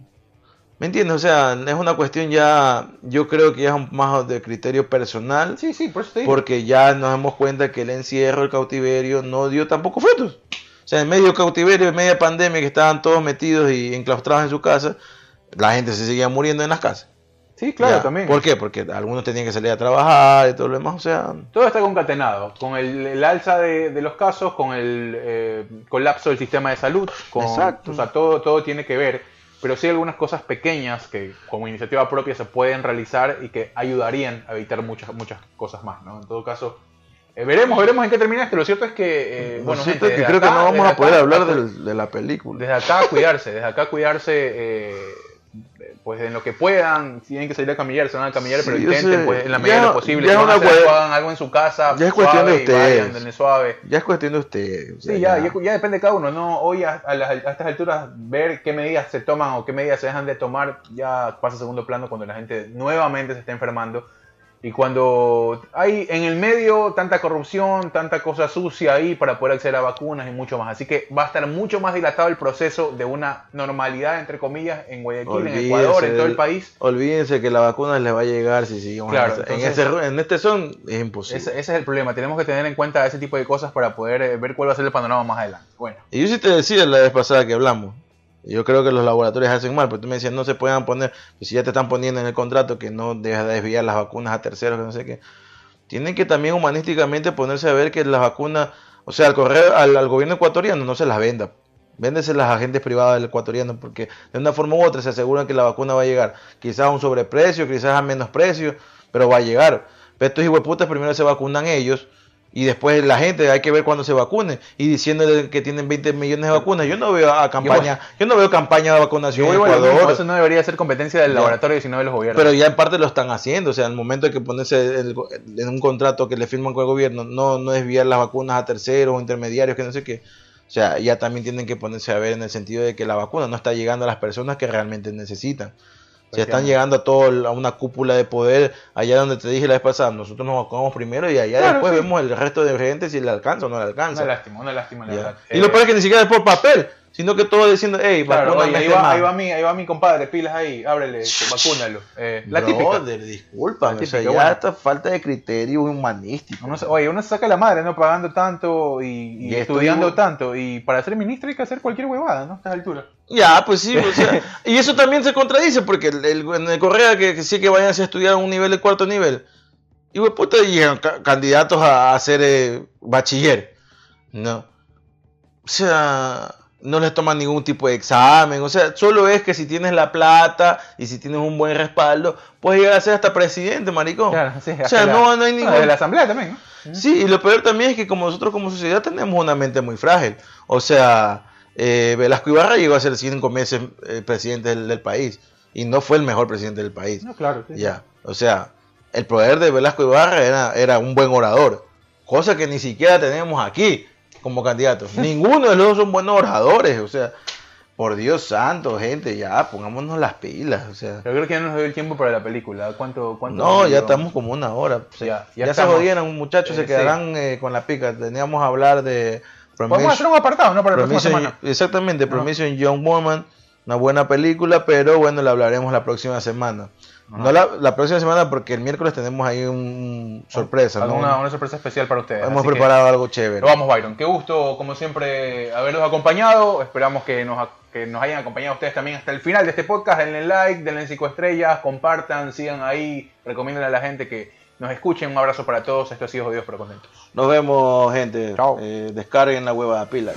¿me entiendes? O sea, es una cuestión ya, yo creo que ya es más de criterio personal. Sí, sí, por eso Porque ya nos damos cuenta que el encierro, el cautiverio, no dio tampoco frutos. O sea, en medio cautiverio, en media pandemia, que estaban todos metidos y enclaustrados en su casa, la gente se seguía muriendo en las casas. Sí, claro, también. ¿Por qué? Porque algunos tenían que salir a trabajar y todo lo demás, o sea... Todo está concatenado, con el, alza de, los casos, con el eh, colapso del sistema de salud, con, Exacto. o sea, todo, todo tiene que ver, pero sí hay algunas cosas pequeñas que como iniciativa propia se pueden realizar y que ayudarían a evitar muchas, muchas cosas más, ¿no? En todo caso, eh, veremos, veremos en qué termina esto. Lo cierto es que, eh, bueno, que creo que no vamos a poder hablar de, la película. Desde acá cuidarse, desde acá cuidarse pues en lo que puedan, si tienen que salir a camillar, se van a camillar, pero intenten pues, en la medida de lo posible, ya hagan algo en su casa, ya es cuestión de ustedes, suave. Ya es cuestión de ustedes. sí, ya, ya, depende de cada uno, no hoy a, estas alturas ver qué medidas se toman o qué medidas se dejan de tomar ya pasa a segundo plano cuando la gente nuevamente se está enfermando y cuando hay en el medio tanta corrupción, tanta cosa sucia ahí para poder acceder a vacunas y mucho más. Así que va a estar mucho más dilatado el proceso de una normalidad, entre comillas, en Guayaquil, en Ecuador, en todo el país. Olvídense que la vacuna les va a llegar si seguimos claro, en, en, este son. Es imposible. Ese, es el problema. Tenemos que tener en cuenta ese tipo de cosas para poder eh, ver cuál va a ser el panorama más adelante. Bueno. Y yo sí te decía la vez pasada que hablamos yo creo que los laboratorios hacen mal, pero tú me decías, no se puedan poner, pues si ya te están poniendo en el contrato que no dejas de desviar las vacunas a terceros, que no sé qué. Tienen que también humanísticamente ponerse a ver que las vacunas, o sea, al correr al, gobierno ecuatoriano no se las venda. Véndeselas a agentes privados del ecuatoriano porque de una forma u otra se aseguran que la vacuna va a llegar. Quizás a un sobreprecio, quizás a menos precio, pero va a llegar. Pero estos hijueputas primero se vacunan ellos y después la gente hay que ver cuándo se vacune y diciéndole que tienen 20 millones de vacunas. Yo no veo a campaña, yo, no veo campaña de vacunación en Ecuador. eso no debería ser competencia del laboratorio sino de los gobiernos. Pero ya en parte lo están haciendo, o sea, al momento de que ponerse en un contrato que le firman con el gobierno, no no desviar las vacunas a terceros o intermediarios que no sé qué. O sea, ya también tienen que ponerse a ver en el sentido de que la vacuna no está llegando a las personas que realmente necesitan. Se están llegando a todo a una cúpula de poder allá donde te dije la vez pasada, nosotros nos vacunamos primero y allá después vemos el resto de gente si le alcanza o no le alcanza. Una lástima, una lástima la verdad. Y lo peor es que ni siquiera es por papel, sino que todo diciendo, hey, claro, ahí, va, ahí, va mi, ahí va mi compadre, pilas ahí, ábrele, vacúnalo. Eh, la Brother, típica. disculpa, o sea, ya esta falta de criterio humanístico. oye, uno se saca la madre, ¿no? Pagando tanto y, estudiando tanto, y para ser ministro hay que hacer cualquier huevada, ¿no? A estas alturas. Ya, pues sí, o sea, y eso también se contradice, porque el, en el Correa que, sí que vayan a estudiar a un nivel de cuarto nivel, y pues puta, llegan candidatos a, hacer eh, bachiller, ¿no? O sea no les toman ningún tipo de examen, o sea, solo es que si tienes la plata y si tienes un buen respaldo, puedes llegar a ser hasta presidente, maricón. Claro, sí, o sea, no, no, hay ningún... de la asamblea también, Sí, y lo peor también es que como nosotros como sociedad tenemos una mente muy frágil. O sea, eh, Velasco Ibarra llegó a ser cinco meses eh, presidente del, país y no fue el mejor presidente del país. No, claro. Ya, o sea, el poder de Velasco Ibarra era, era un buen orador, cosa que ni siquiera tenemos aquí como candidatos. Ninguno de los dos son buenos oradores, o sea, por Dios santo, gente, ya pongámonos las pilas, o sea. Yo creo que ya nos dio el tiempo para la película. ¿Cuánto, cuánto no, ya estamos como una hora. ya, ya, se jodieron, muchachos, se eh, quedarán eh, con la pica. Teníamos a hablar de. Podemos hacer un apartado, ¿no? Para la próxima semana. Exactamente, Promission Young Woman, una buena película, pero bueno, la hablaremos la próxima semana. No la, próxima semana porque el miércoles tenemos ahí un sorpresa. Una, sorpresa especial para ustedes. Hemos preparado algo chévere. vamos, Byron. Qué gusto, como siempre, haberlos acompañado. Esperamos que nos, que nos hayan acompañado ustedes también hasta el final de este podcast. Denle like, denle cinco estrellas, compartan, sigan ahí, recomienden a la gente que nos escuchen. Un abrazo para todos. Esto ha sido Jodidos pero Contentos. Nos vemos, gente. Chao. Eh, descarguen la hueva de pilas.